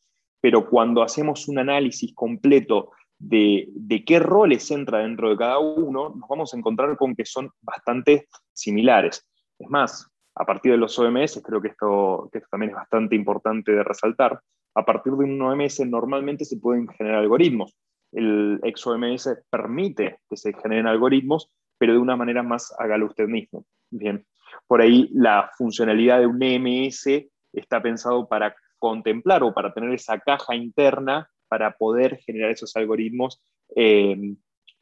Pero cuando hacemos un análisis completo de, de, qué roles entra dentro de cada uno, nos vamos a encontrar con que son bastante similares. Es más, a partir de los OMS, creo que esto, que esto también es bastante importante de resaltar, a partir de un OMS normalmente se pueden generar algoritmos el XOMS permite que se generen algoritmos, pero de una manera más hágalo usted mismo. Bien, por ahí la funcionalidad de un EMS está pensado para contemplar o para tener esa caja interna para poder generar esos algoritmos eh,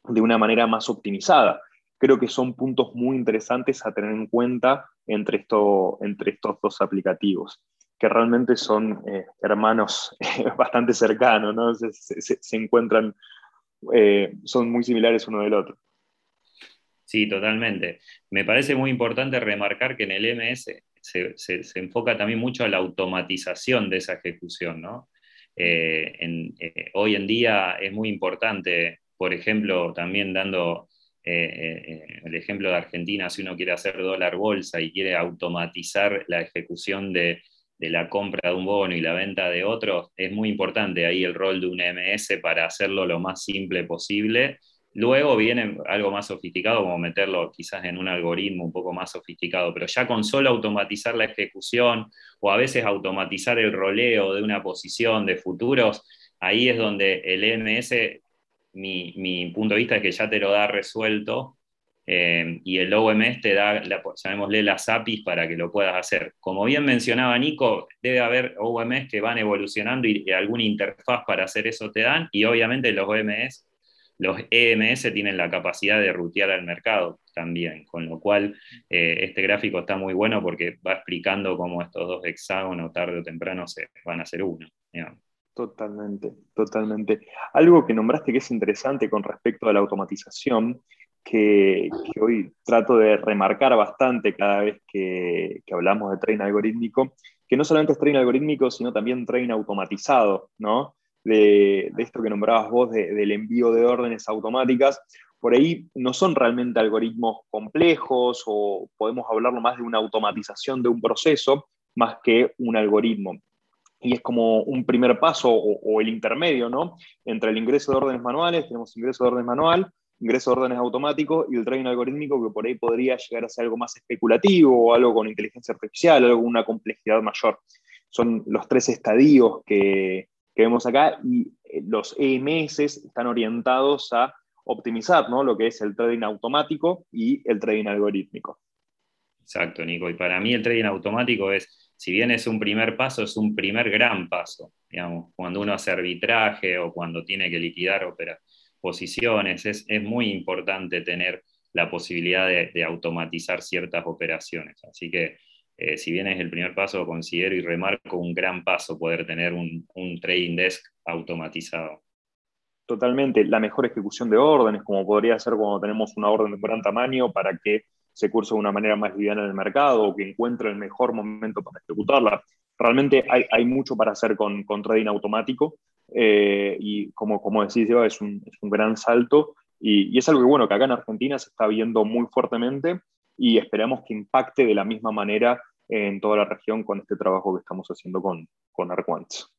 de una manera más optimizada. Creo que son puntos muy interesantes a tener en cuenta entre, esto, entre estos dos aplicativos que realmente son eh, hermanos bastante cercanos, ¿no? se, encuentran, eh, son muy similares uno del otro. Sí, totalmente. Me parece muy importante remarcar que en el MS se, se enfoca también mucho a la automatización de esa ejecución, ¿no? Eh, hoy en día es muy importante, por ejemplo, también dando el ejemplo de Argentina, si uno quiere hacer dólar bolsa y quiere automatizar la ejecución de, de la compra de un bono y la venta de otro, es muy importante ahí el rol de un MS para hacerlo lo más simple posible. Luego viene algo más sofisticado, como meterlo quizás en un algoritmo un poco más sofisticado, pero ya con solo automatizar la ejecución o a veces automatizar el roleo de una posición de futuros, ahí es donde el MS, mi, mi punto de vista es que ya te lo da resuelto eh, y el OMS te da, llamémosle las APIs para que lo puedas hacer. Como bien mencionaba Nico, debe haber OMS que van evolucionando y, alguna interfaz para hacer eso te dan, y obviamente los OMS, los EMS tienen la capacidad de rutear al mercado también, con lo cual eh, este gráfico está muy bueno porque va explicando cómo estos dos hexágonos tarde o temprano se van a hacer uno. Totalmente, totalmente. Algo que nombraste que es interesante con respecto a la automatización que, hoy trato de remarcar bastante cada vez que, hablamos de train algorítmico, que no solamente es train algorítmico, sino también train automatizado, ¿no? De, esto que nombrabas vos, del envío de órdenes automáticas. Por ahí no son realmente algoritmos complejos o podemos hablarlo más de una automatización de un proceso más que un algoritmo. Y es como un primer paso o, o el intermedio, ¿no? Entre el ingreso de órdenes manuales, tenemos ingreso de órdenes manual, ingreso de órdenes automáticos y el training algorítmico que por ahí podría llegar a ser algo más especulativo o algo con inteligencia artificial, algo con una complejidad mayor. Son los tres estadios que, vemos acá y eh, los EMS están orientados a optimizar ¿no? lo que es el trading automático y el trading algorítmico. Exacto, Nico. Y para mí el trading automático es, si bien es un primer paso, es un primer gran paso. Digamos, cuando uno hace arbitraje o cuando tiene que liquidar operaciones posiciones, es, muy importante tener la posibilidad de, automatizar ciertas operaciones. Así que eh, si bien es el primer paso, considero y remarco un gran paso poder tener un, trading desk automatizado. Totalmente, la mejor ejecución de órdenes, como podría ser cuando tenemos una orden de gran tamaño para que se curse de una manera más liviana en el mercado o que encuentre el mejor momento para ejecutarla. Realmente hay, mucho para hacer con, con trading automático eh, y como, como decís, yo, es un, es un gran salto y, es algo que, bueno, que acá en Argentina se está viendo muy fuertemente y esperamos que impacte de la misma manera en toda la región con este trabajo que estamos haciendo con, con Arquants.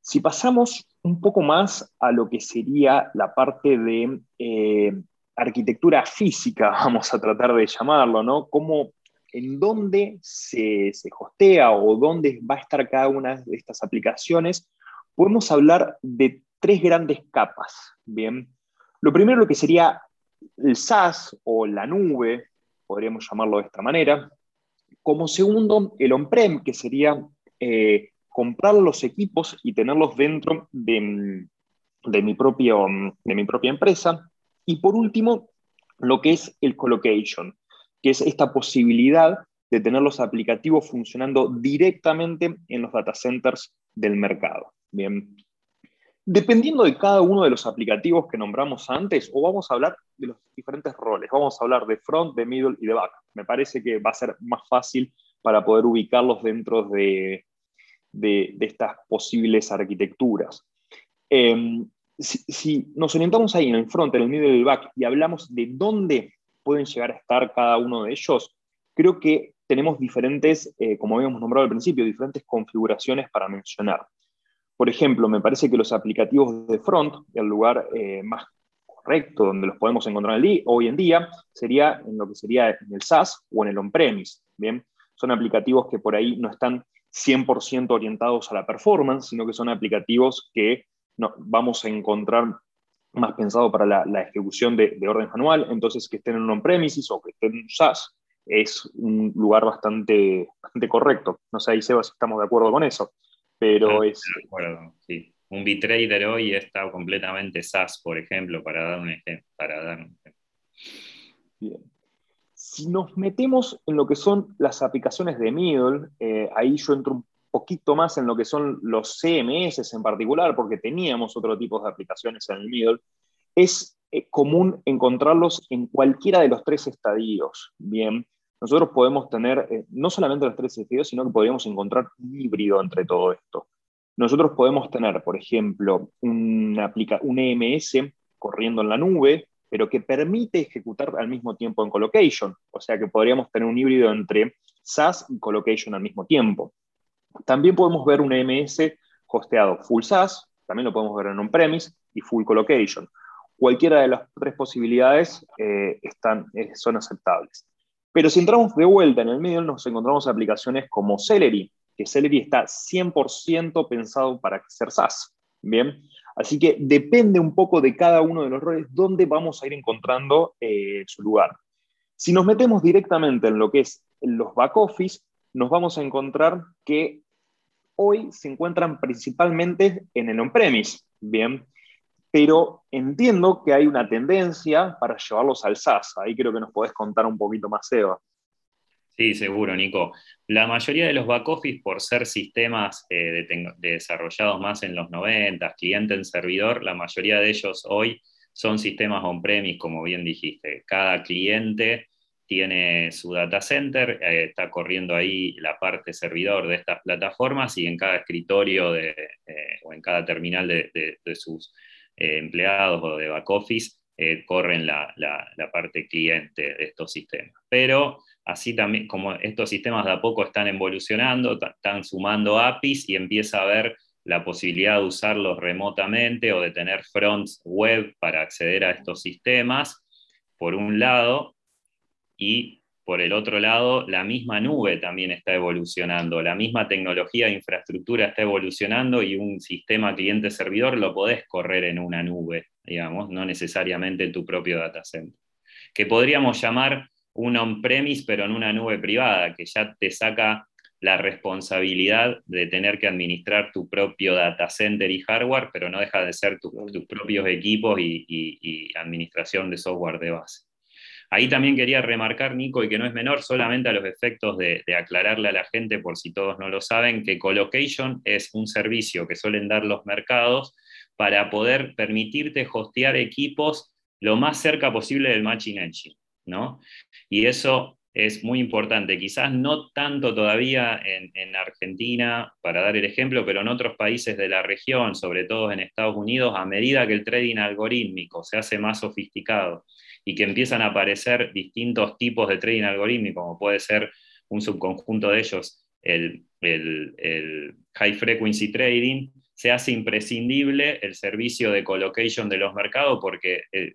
Si pasamos un poco más a lo que sería la parte de eh, arquitectura física, vamos a tratar de llamarlo, ¿no? ¿Cómo en dónde se, se hostea o dónde va a estar cada una de estas aplicaciones, podemos hablar de tres grandes capas. Bien, lo primero lo que sería el SaaS o la nube, podríamos llamarlo de esta manera. Como segundo, el on-prem, que sería eh, comprar los equipos y tenerlos dentro de, de, mi, propio, de mi propia empresa. Y por último, lo que es el colocation, que es esta posibilidad de tener los aplicativos funcionando directamente en los data centers del mercado. Bien. Dependiendo de cada uno de los aplicativos que nombramos antes, o vamos a hablar de los diferentes roles, vamos a hablar de front, de middle y de back. Me parece que va a ser más fácil para poder ubicarlos dentro de, de, estas posibles arquitecturas. Em, si, nos orientamos ahí en el front, en el middle y el back y hablamos de dónde pueden llegar a estar cada uno de ellos, creo que tenemos diferentes, eh, como habíamos nombrado al principio, diferentes configuraciones para mencionar. Por ejemplo, me parece que los aplicativos de front, el lugar eh, más correcto donde los podemos encontrar hoy en día, sería en lo que sería en el SaaS o en el on-premise. Bien, son aplicativos que por ahí no están 100% orientados a la performance, sino que son aplicativos que no, vamos a encontrar más pensado para la, ejecución de, orden manual, entonces que estén en un on-premises o que estén en un SaaS es un lugar bastante, bastante correcto. No sé, ahí Seba si estamos de acuerdo con eso, pero es... De acuerdo, sí. Un B-Trader hoy está completamente SaaS, por ejemplo, para dar un ejemplo. Para dar un ejemplo. Bien. Si nos metemos en lo que son las aplicaciones de middle, eh, ahí yo entro un poquito más en lo que son los CMS en particular, porque teníamos otro tipo de aplicaciones en el middle, es eh, común encontrarlos en cualquiera de los tres estadios. Bien, nosotros podemos tener eh, no solamente los tres estadios, sino que podríamos encontrar un híbrido entre todo esto. Nosotros podemos tener, por ejemplo, una un EMS corriendo en la nube, pero que permite ejecutar al mismo tiempo en colocation. O sea que podríamos tener un híbrido entre SaaS y colocation al mismo tiempo. También podemos ver un EMS hosteado full SaaS, también lo podemos ver en on-premise y full colocation. Cualquiera de las tres posibilidades eh, están, eh, son aceptables. Pero si entramos de vuelta en el medio, nos encontramos aplicaciones como Celery, que Celery está 100% pensado para ser SaaS. Bien, así que depende un poco de cada uno de los roles dónde vamos a ir encontrando eh, su lugar. Si nos metemos directamente en lo que es los back office, nos vamos a encontrar que hoy se encuentran principalmente en el on-premise, ¿bien? Pero entiendo que hay una tendencia para llevarlos al SaaS. Ahí creo que nos podés contar un poquito más, Eva. Sí, seguro, Nico. La mayoría de los back office, por ser sistemas eh, desarrollados más en los 90, cliente en servidor, la mayoría de ellos hoy son sistemas on-premise, como bien dijiste. Cada cliente tiene su data center, eh, está corriendo ahí la parte servidor de estas plataformas y en cada escritorio de, eh, o en cada terminal de, sus eh, empleados o de back office corren la, la, parte cliente de estos sistemas. Pero así también, como estos sistemas de a poco están evolucionando, están sumando APIs y empieza a haber la posibilidad de usarlos remotamente o de tener fronts web para acceder a estos sistemas, por un lado, y por el otro lado, la misma nube también está evolucionando, la misma tecnología de infraestructura está evolucionando y un sistema cliente-servidor lo podés correr en una nube, digamos, no necesariamente en tu propio data center. Que podríamos llamar un on-premise, pero en una nube privada, que ya te saca la responsabilidad de tener que administrar tu propio data center y hardware, pero no deja de ser tus propios equipos y administración de software de base. Ahí también quería remarcar, Nico, y que no es menor, solamente a los efectos de, aclararle a la gente, por si todos no lo saben, que Colocation es un servicio que suelen dar los mercados para poder permitirte hostear equipos lo más cerca posible del Matching Engine. ¿no? Y eso es muy importante. Quizás no tanto todavía en, en, Argentina, para dar el ejemplo, pero en otros países de la región, sobre todo en Estados Unidos, a medida que el trading algorítmico se hace más sofisticado y que empiezan a aparecer distintos tipos de trading algorítmico, como puede ser un subconjunto de ellos, el, high frequency trading, se hace imprescindible el servicio de colocation de los mercados porque eh,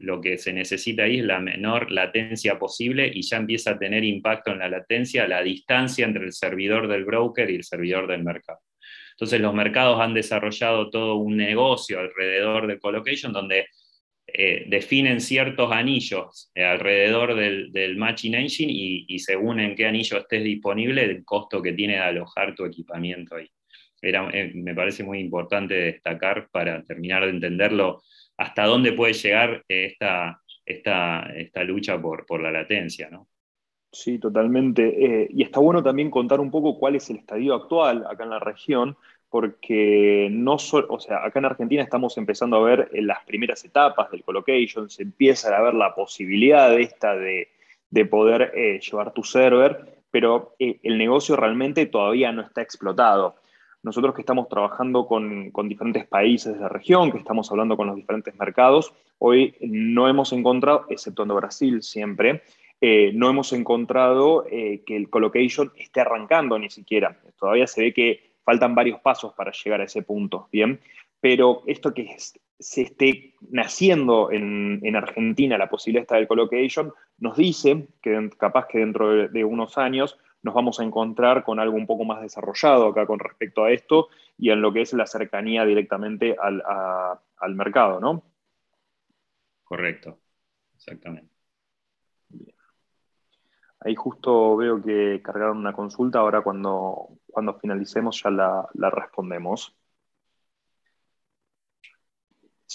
lo que se necesita ahí es la menor latencia posible y ya empieza a tener impacto en la latencia la distancia entre el servidor del broker y el servidor del mercado. Entonces los mercados han desarrollado todo un negocio alrededor de colocation donde eh, definen ciertos anillos eh, alrededor del, Matching Engine y, según en qué anillo estés disponible, el costo que tiene de alojar tu equipamiento ahí. eh, me parece muy importante destacar para terminar de entenderlo hasta dónde puede llegar esta, esta, esta lucha por, por la latencia. ¿no? Sí, totalmente. Y está bueno también contar un poco cuál es el estadio actual acá en la región, porque no solo, o sea, acá en Argentina estamos empezando a ver en las primeras etapas del colocation, se empieza a ver la posibilidad de esta de, poder eh, llevar tu server, pero eh, el negocio realmente todavía no está explotado. Nosotros que estamos trabajando con, con, diferentes países de la región, que estamos hablando con los diferentes mercados, hoy no hemos encontrado, exceptuando Brasil siempre, eh, no hemos encontrado eh, que el colocation esté arrancando ni siquiera. Todavía se ve que faltan varios pasos para llegar a ese punto, ¿bien? Pero esto que se esté naciendo en, Argentina, la posibilidad del colocation, nos dice que capaz que dentro de, unos años nos vamos a encontrar con algo un poco más desarrollado acá con respecto a esto y en lo que es la cercanía directamente al, al mercado, ¿no? Correcto, exactamente. Ahí justo veo que cargaron una consulta, ahora cuando, cuando finalicemos ya la, respondemos.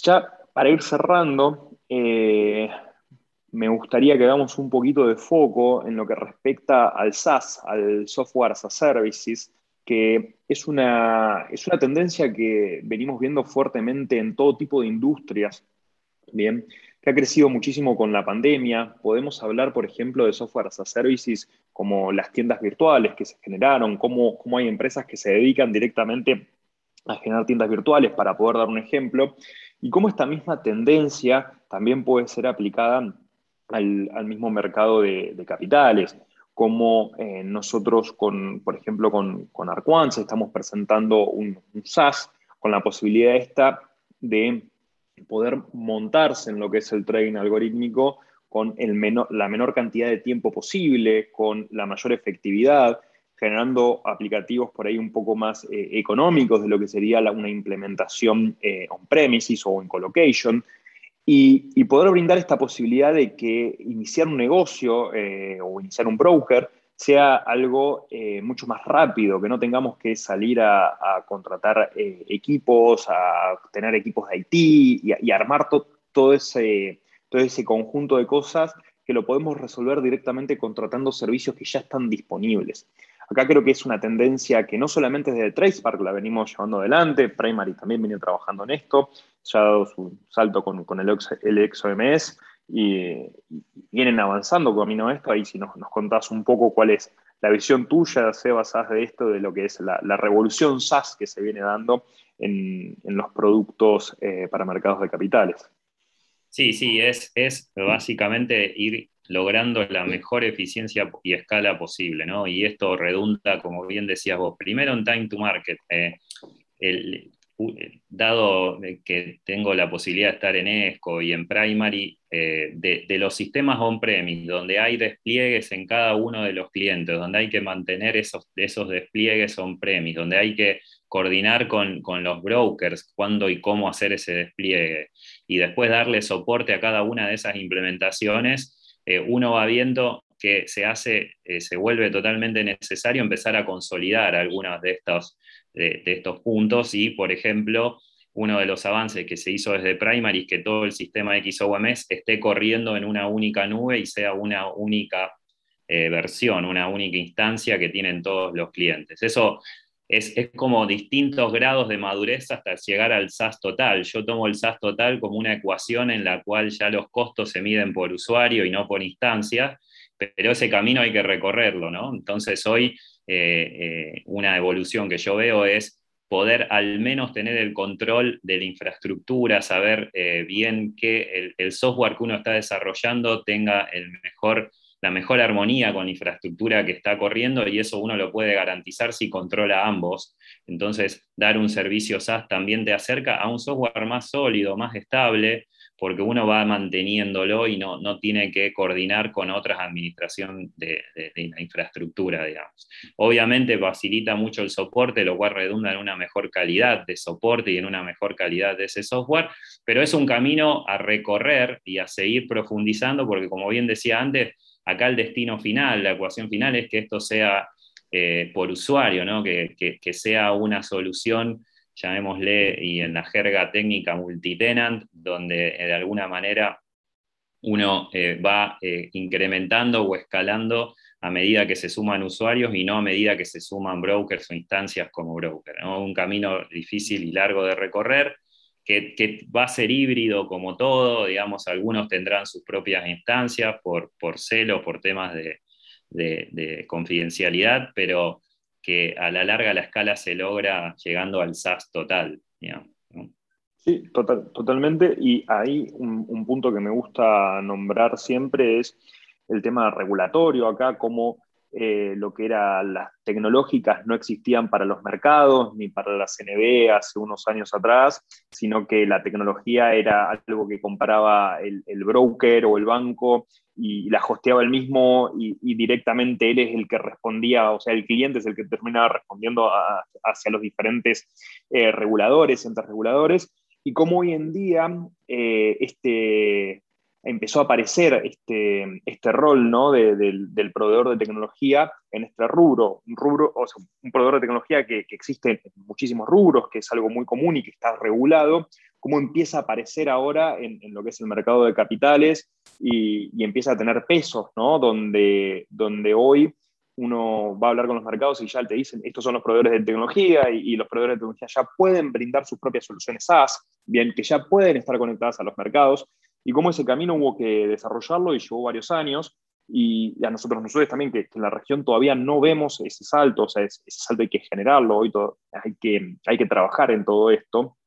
Ya para ir cerrando, eh, me gustaría que hagamos un poquito de foco en lo que respecta al SaaS, al Software as a Services, que es una, es una tendencia que venimos viendo fuertemente en todo tipo de industrias. Bien, que ha crecido muchísimo con la pandemia. Podemos hablar, por ejemplo, de software as a services como las tiendas virtuales que se generaron, cómo, cómo hay empresas que se dedican directamente a generar tiendas virtuales, para poder dar un ejemplo, y cómo esta misma tendencia también puede ser aplicada al, mismo mercado de, capitales, como eh, nosotros, con, por ejemplo, con, con Arquance estamos presentando un, un SaaS con la posibilidad esta de poder montarse en lo que es el trading algorítmico con el la menor cantidad de tiempo posible, con la mayor efectividad, generando aplicativos por ahí un poco más eh, económicos de lo que sería una implementación eh, on-premises o en colocation, y, poder brindar esta posibilidad de que iniciar un negocio eh, o iniciar un broker sea algo eh, mucho más rápido, que no tengamos que salir a, contratar eh, equipos, a tener equipos de IT y, armar todo, ese, todo ese conjunto de cosas que lo podemos resolver directamente contratando servicios que ya están disponibles. Acá creo que es una tendencia que no solamente desde TracePark la venimos llevando adelante, Primary también viene trabajando en esto, ya ha dado su salto con, con el, el XOMS, y, vienen avanzando camino a esto. Ahí si nos, nos, contás un poco cuál es la visión tuya, Sebas, de esto, de lo que es la, revolución SaaS que se viene dando en, los productos eh, para mercados de capitales. Sí, sí, es, es básicamente ir logrando la mejor eficiencia y escala posible, ¿no? Y esto redunda, como bien decías vos, primero en time to market. Eh, el, dado que tengo la posibilidad de estar en ESCO y en Primary, eh, de, los sistemas on-premise, donde hay despliegues en cada uno de los clientes, donde hay que mantener esos, esos despliegues on-premise, donde hay que coordinar con, los brokers cuándo y cómo hacer ese despliegue, y después darle soporte a cada una de esas implementaciones, eh, uno va viendo que se hace, eh, se vuelve totalmente necesario empezar a consolidar algunos de estos de, estos puntos y, por ejemplo, uno de los avances que se hizo desde Primary es que todo el sistema XOMS esté corriendo en una única nube y sea una única eh, versión, una única instancia que tienen todos los clientes. Eso es, es, como distintos grados de madurez hasta llegar al SaaS total. Yo tomo el SaaS total como una ecuación en la cual ya los costos se miden por usuario y no por instancia, pero ese camino hay que recorrerlo, ¿no? Entonces hoy eh, eh, una evolución que yo veo es poder al menos tener el control de la infraestructura, saber eh, bien que el, software que uno está desarrollando tenga el mejor, la mejor armonía con la infraestructura que está corriendo y eso uno lo puede garantizar si controla ambos. Entonces, dar un servicio SaaS también te acerca a un software más sólido, más estable, porque uno va manteniéndolo y no, no tiene que coordinar con otras administraciones de, la infraestructura, digamos. Obviamente facilita mucho el soporte, lo cual redunda en una mejor calidad de soporte y en una mejor calidad de ese software, pero es un camino a recorrer y a seguir profundizando, porque como bien decía antes, acá el destino final, la ecuación final es que esto sea eh, por usuario, ¿no? que, sea una solución, llamémosle, y en la jerga técnica multitenant, donde de alguna manera uno va incrementando o escalando a medida que se suman usuarios y no a medida que se suman brokers o instancias como broker. Un camino difícil y largo de recorrer, que, va a ser híbrido como todo, digamos, algunos tendrán sus propias instancias por, por celo, por temas de, confidencialidad, pero que a la larga la escala se logra llegando al SaaS total. Sí, totalmente. Y ahí un punto que me gusta nombrar siempre es el tema regulatorio acá, como eh, lo que eran las tecnológicas no existían para los mercados ni para la CNB hace unos años atrás, sino que la tecnología era algo que comparaba el, broker o el banco y la hosteaba el mismo y, directamente él es el que respondía, o sea, el cliente es el que terminaba respondiendo hacia los diferentes eh, reguladores, entes reguladores, y como hoy en día eh, este empezó a aparecer este, este rol ¿no? del proveedor de tecnología en este rubro, un, rubro, o sea, un proveedor de tecnología que, existe en muchísimos rubros, que es algo muy común y que está regulado, cómo empieza a aparecer ahora en, lo que es el mercado de capitales y, empieza a tener pesos, ¿no? donde, donde hoy uno va a hablar con los mercados y ya te dicen, estos son los proveedores de tecnología y, y, los proveedores de tecnología ya pueden brindar sus propias soluciones SaaS, bien, que ya pueden estar conectadas a los mercados y cómo ese camino hubo que desarrollarlo y llevó varios años. Y, a nosotros nos también que, en la región todavía no vemos ese salto, o sea, ese, salto hay que generarlo, hoy hay, que, hay que trabajar en todo esto.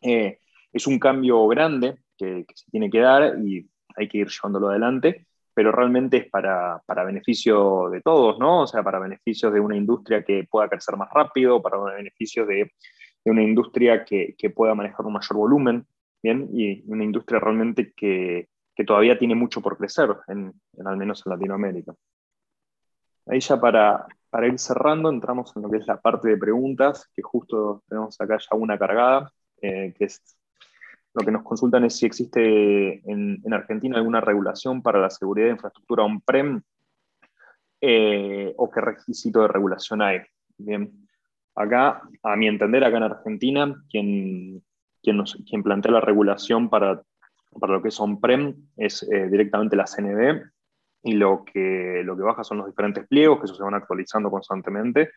Eh, es un cambio grande que, se tiene que dar y hay que ir llevándolo adelante, pero realmente es para, para, beneficio de todos, ¿no? O sea, para beneficios de una industria que pueda crecer más rápido, para beneficios de, de una industria que, que, pueda manejar un mayor volumen y una industria realmente que, todavía tiene mucho por crecer, en, al menos en Latinoamérica. Ahí ya para, para ir cerrando, entramos en lo que es la parte de preguntas, que justo tenemos acá ya una cargada, eh, que es lo que nos consultan es si existe en, Argentina alguna regulación para la seguridad de infraestructura on-prem eh, o qué requisito de regulación hay. Bien, acá, a mi entender, acá en Argentina, quien, quien, plantea la regulación para, para lo que es on-prem es eh, directamente la CNB y lo que, baja son los diferentes pliegos, que eso se van actualizando constantemente,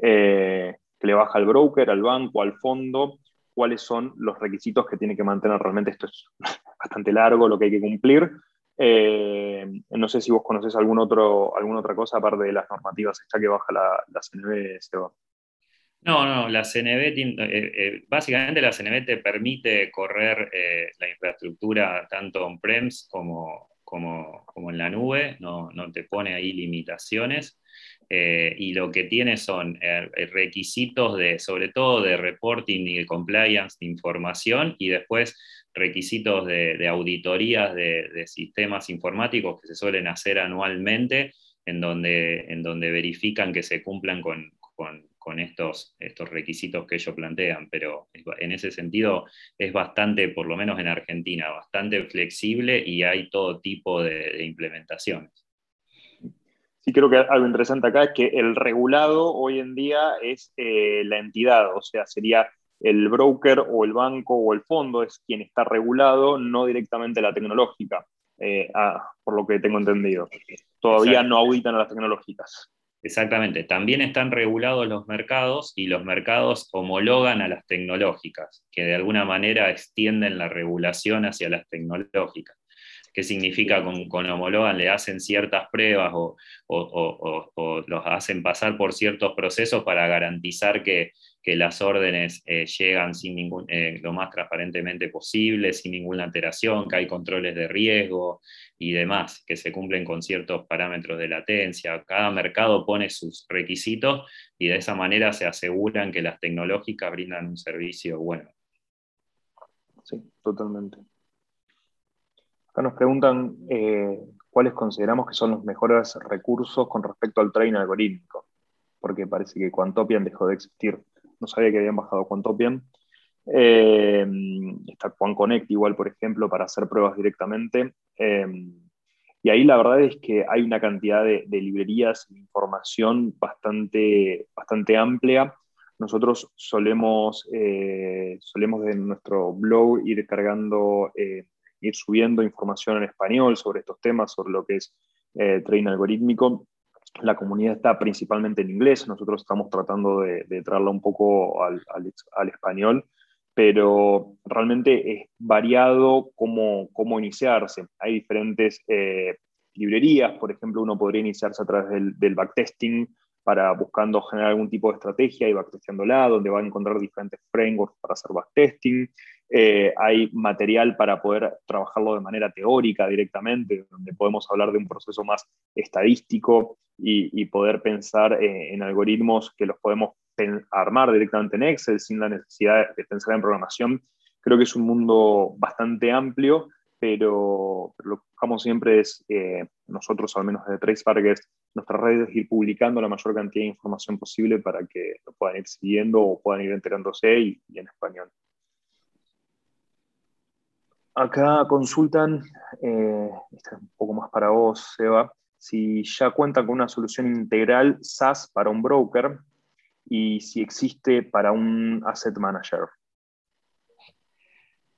eh, que le baja al broker, al banco, al fondo, cuáles son los requisitos que tiene que mantener realmente. Esto es bastante largo lo que hay que cumplir. Eh, no sé si vos conocés alguna otra cosa aparte de las normativas esta que baja la, la CNB, Seba. No, no, la CNB, eh, eh, básicamente la CNB te permite correr eh, la infraestructura tanto on-prems como, como, en la nube, no, te pone ahí limitaciones. y lo que tiene son requisitos de, sobre todo de reporting y de compliance de información, y después requisitos de, auditorías de, sistemas informáticos que se suelen hacer anualmente, en donde, en donde verifican que se cumplan con estos, estos requisitos que ellos plantean, pero en ese sentido es bastante, por lo menos en Argentina, bastante flexible y hay todo tipo de, implementaciones. Sí, creo que algo interesante acá es que el regulado hoy en día es eh, la entidad, o sea, sería el broker o el banco o el fondo es quien está regulado, no directamente la tecnológica, eh, ah, por lo que tengo entendido. Todavía no auditan a las tecnológicas. Exactamente. También están regulados los mercados y los mercados homologan a las tecnológicas, que de alguna manera extienden la regulación hacia las tecnológicas. ¿Qué significa con, con homologan? Le hacen ciertas pruebas o, los hacen pasar por ciertos procesos para garantizar que, las órdenes eh, llegan sin ningún, eh, lo más transparentemente posible, sin ninguna alteración, que hay controles de riesgo, y demás, que se cumplen con ciertos parámetros de latencia. Cada mercado pone sus requisitos y de esa manera se aseguran que las tecnológicas brindan un servicio bueno. Sí, totalmente. Acá nos preguntan eh, cuáles consideramos que son los mejores recursos con respecto al trading algorítmico, porque parece que Quantopian dejó de existir. No sabía que habían bajado Quantopian. Eh, está Connect igual, por ejemplo, para hacer pruebas directamente. Eh, Y ahí la verdad es que hay una cantidad de, librerías de información bastante, bastante amplia. Nosotros solemos, eh, solemos de nuestro blog ir cargando, eh, ir subiendo información en español sobre estos temas, sobre lo que es eh, trading algorítmico. La comunidad está principalmente en inglés, nosotros estamos tratando de, de traerla un poco al, español, pero realmente es variado cómo, cómo iniciarse. Hay diferentes eh, librerías, por ejemplo, uno podría iniciarse a través del, del, backtesting para buscando generar algún tipo de estrategia y backtesteándola, donde va a encontrar diferentes frameworks para hacer backtesting. Eh, hay material para poder trabajarlo de manera teórica directamente, donde podemos hablar de un proceso más estadístico y, poder pensar eh, en algoritmos que los podemos armar directamente en Excel sin la necesidad de pensar en programación. Creo que es un mundo bastante amplio, pero, lo que buscamos siempre es, eh, nosotros al menos de TracePark, es nuestras redes ir publicando la mayor cantidad de información posible para que lo puedan ir siguiendo o puedan ir enterándose y, en español. Acá consultan, eh, es un poco más para vos, Seba, si ya cuentan con una solución integral SaaS para un broker y si existe para un asset manager.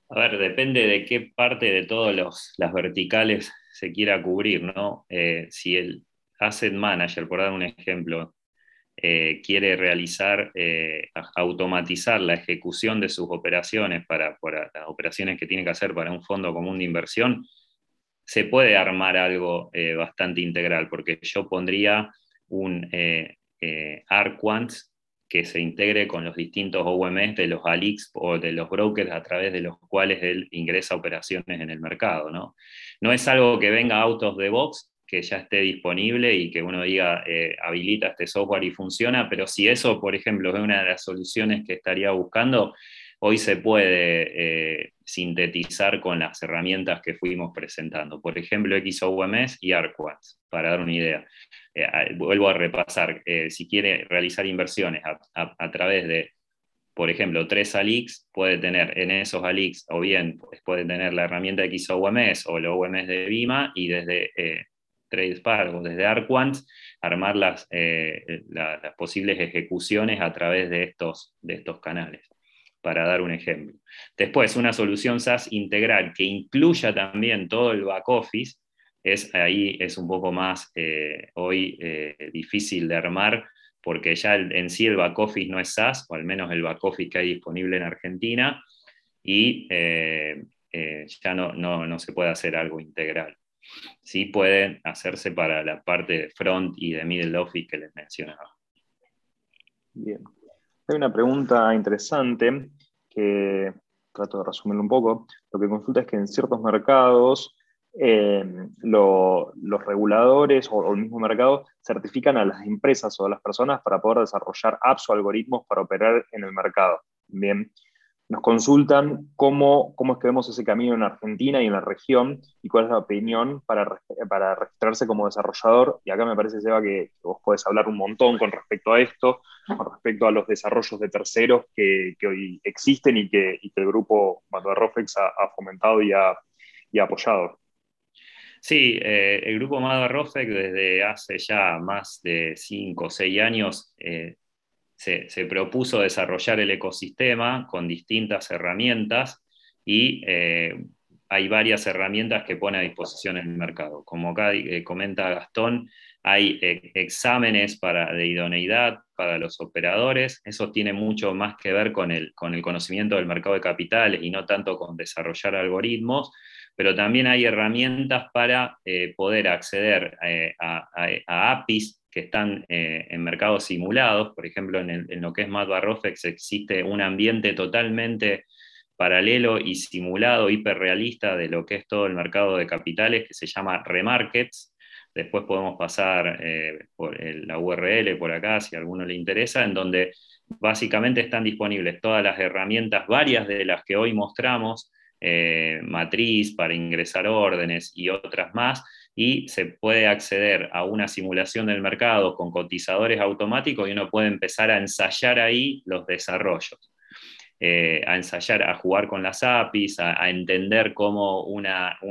A ver, depende de qué parte de todas las verticales se quiera cubrir, ¿no? Eh, si el asset manager, por dar un ejemplo, eh, quiere realizar, eh, automatizar la ejecución de sus operaciones para, las operaciones que tiene que hacer para un fondo común de inversión, se puede armar algo bastante integral, porque yo pondría un ARQuant que se integre con los distintos OMS de los ALIX o de los brokers a través de los cuales él ingresa operaciones en el mercado. No, no es algo que venga out of the box, que ya esté disponible y que uno diga eh, habilita este software y funciona, pero si eso, por ejemplo, es una de las soluciones que estaría buscando, hoy se puede eh, sintetizar con las herramientas que fuimos presentando. Por ejemplo, XOMS y ARQuants, para dar una idea. Eh, vuelvo a repasar, si quiere realizar inversiones a, través de, por ejemplo, tres ALIX, puede tener en esos ALIX, o bien pues, puede tener la herramienta XOMS o el OMS de Vima y desde TradeSpark o desde ARQuant armar las, las posibles ejecuciones a través de estos, de estos canales para dar un ejemplo. Después, una solución SaaS integral que incluya también todo el back office, es, ahí es un poco más eh, hoy eh, difícil de armar porque ya en sí el back office no es SaaS, o al menos el back office que hay disponible en Argentina, y eh, ya no, no, se puede hacer algo integral. Sí puede hacerse para la parte de front y de middle office que les mencionaba. Bien. Hay una pregunta interesante que trato de resumirlo un poco. Lo que consulta es que en ciertos mercados eh, los reguladores o, el mismo mercado certifican a las empresas o a las personas para poder desarrollar apps o algoritmos para operar en el mercado. Bien, nos consultan cómo, cómo es que vemos ese camino en Argentina y en la región y cuál es la opinión para, para registrarse como desarrollador. Y acá me parece, Seba, que, vos podés hablar un montón con respecto a esto, con respecto a los desarrollos de terceros que, que hoy existen y que, el grupo Mato Rofex ha, ha fomentado y ha, y apoyado. Sí, eh, el grupo Mada Rofec desde hace ya más de 5 o 6 años eh, se, propuso desarrollar el ecosistema con distintas herramientas y eh, hay varias herramientas que pone a disposición el mercado. Como acá comenta Gastón, hay exámenes para, de idoneidad para los operadores. Eso tiene mucho más que ver con el, con el conocimiento del mercado de capitales y no tanto con desarrollar algoritmos pero también hay herramientas para eh, poder acceder eh, a, APIs que están eh, en mercados simulados. Por ejemplo, en, lo que es MatBarrofex existe un ambiente totalmente paralelo y simulado, hiperrealista de lo que es todo el mercado de capitales, que se llama Remarkets. Después podemos pasar por la URL por acá, si a alguno le interesa, en donde básicamente están disponibles todas las herramientas, varias de las que hoy mostramos, eh, matriz para ingresar órdenes y otras más, y se puede acceder a una simulación del mercado con cotizadores automáticos y uno puede empezar a ensayar ahí los desarrollos. Eh, a ensayar, a jugar con las APIs, a, entender cómo un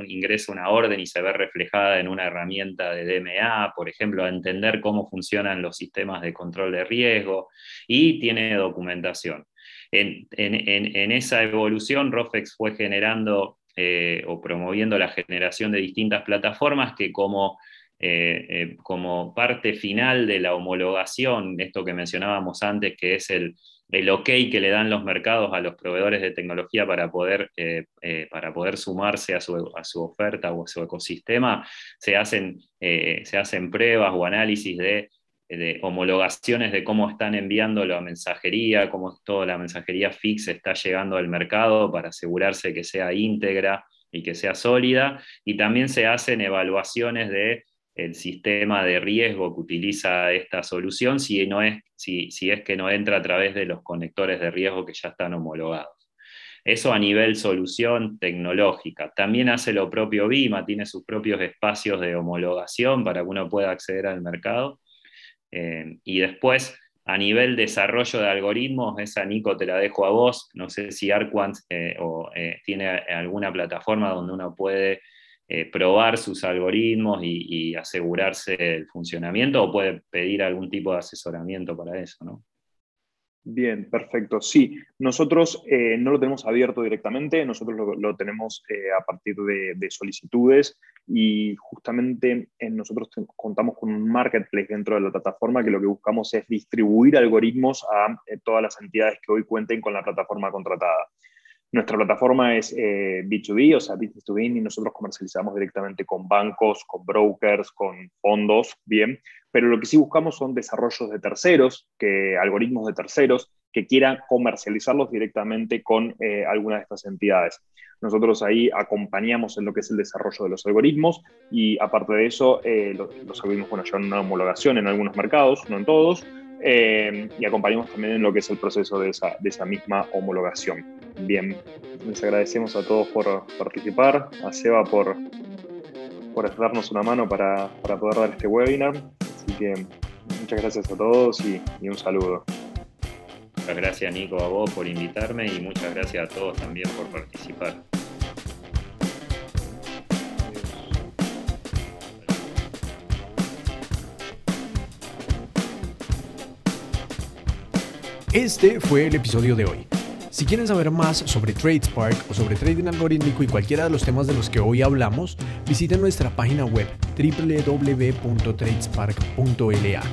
ingresa una orden y se ve reflejada en una herramienta de DMA, por ejemplo, a entender cómo funcionan los sistemas de control de riesgo y tiene documentación. En, esa evolución, Rofex fue generando eh, o promoviendo la generación de distintas plataformas que eh, como parte final de la homologación, esto que mencionábamos antes, que es el, el ok que le dan los mercados a los proveedores de tecnología para poder, eh, eh, para poder sumarse a su, oferta o a su ecosistema, se hacen, eh, se hacen pruebas o análisis de, homologaciones de cómo están enviando la mensajería, cómo toda la mensajería fix está llegando al mercado para asegurarse que sea íntegra y que sea sólida, y también se hacen evaluaciones de el sistema de riesgo que utiliza esta solución si, no es, si, es que no entra a través de los conectores de riesgo que ya están homologados. Eso a nivel solución tecnológica. También hace lo propio BIMA, tiene sus propios espacios de homologación para que uno pueda acceder al mercado. Eh, y después, a nivel desarrollo de algoritmos, esa Nico te la dejo a vos. No sé si Arquant eh, eh, tiene alguna plataforma donde uno puede eh, probar sus algoritmos y, asegurarse el funcionamiento o puede pedir algún tipo de asesoramiento para eso, ¿no? Bien, perfecto. Sí, nosotros eh, no lo tenemos abierto directamente, nosotros lo, tenemos eh, a partir de, solicitudes y justamente nosotros contamos con un marketplace dentro de la plataforma que lo que buscamos es distribuir algoritmos a todas las entidades que hoy cuenten con la plataforma contratada. Nuestra plataforma es B2B, eh, o sea, business to business, y nosotros comercializamos directamente con bancos, con brokers, con fondos, bien, pero lo que sí buscamos son desarrollos de terceros, que, algoritmos de terceros, que quieran comercializarlos directamente con eh, alguna de estas entidades. Nosotros ahí acompañamos en lo que es el desarrollo de los algoritmos y aparte de eso, eh, los, los, algoritmos bueno, llevan una homologación en algunos mercados, no en todos, eh, y acompañamos también en lo que es el proceso de esa, de esa misma homologación. Bien, les agradecemos a todos por participar, a Seba por, por darnos una mano para, para poder dar este webinar. Así que muchas gracias a todos y, y un saludo. Muchas gracias Nico a vos por invitarme y muchas gracias a todos también por participar. Este fue el episodio de hoy. Si quieren saber más sobre TradeSpark o sobre trading algorítmico y cualquiera de los temas de los que hoy hablamos, visiten nuestra página web www.tradespark.la.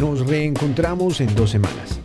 Nos reencontramos en dos semanas.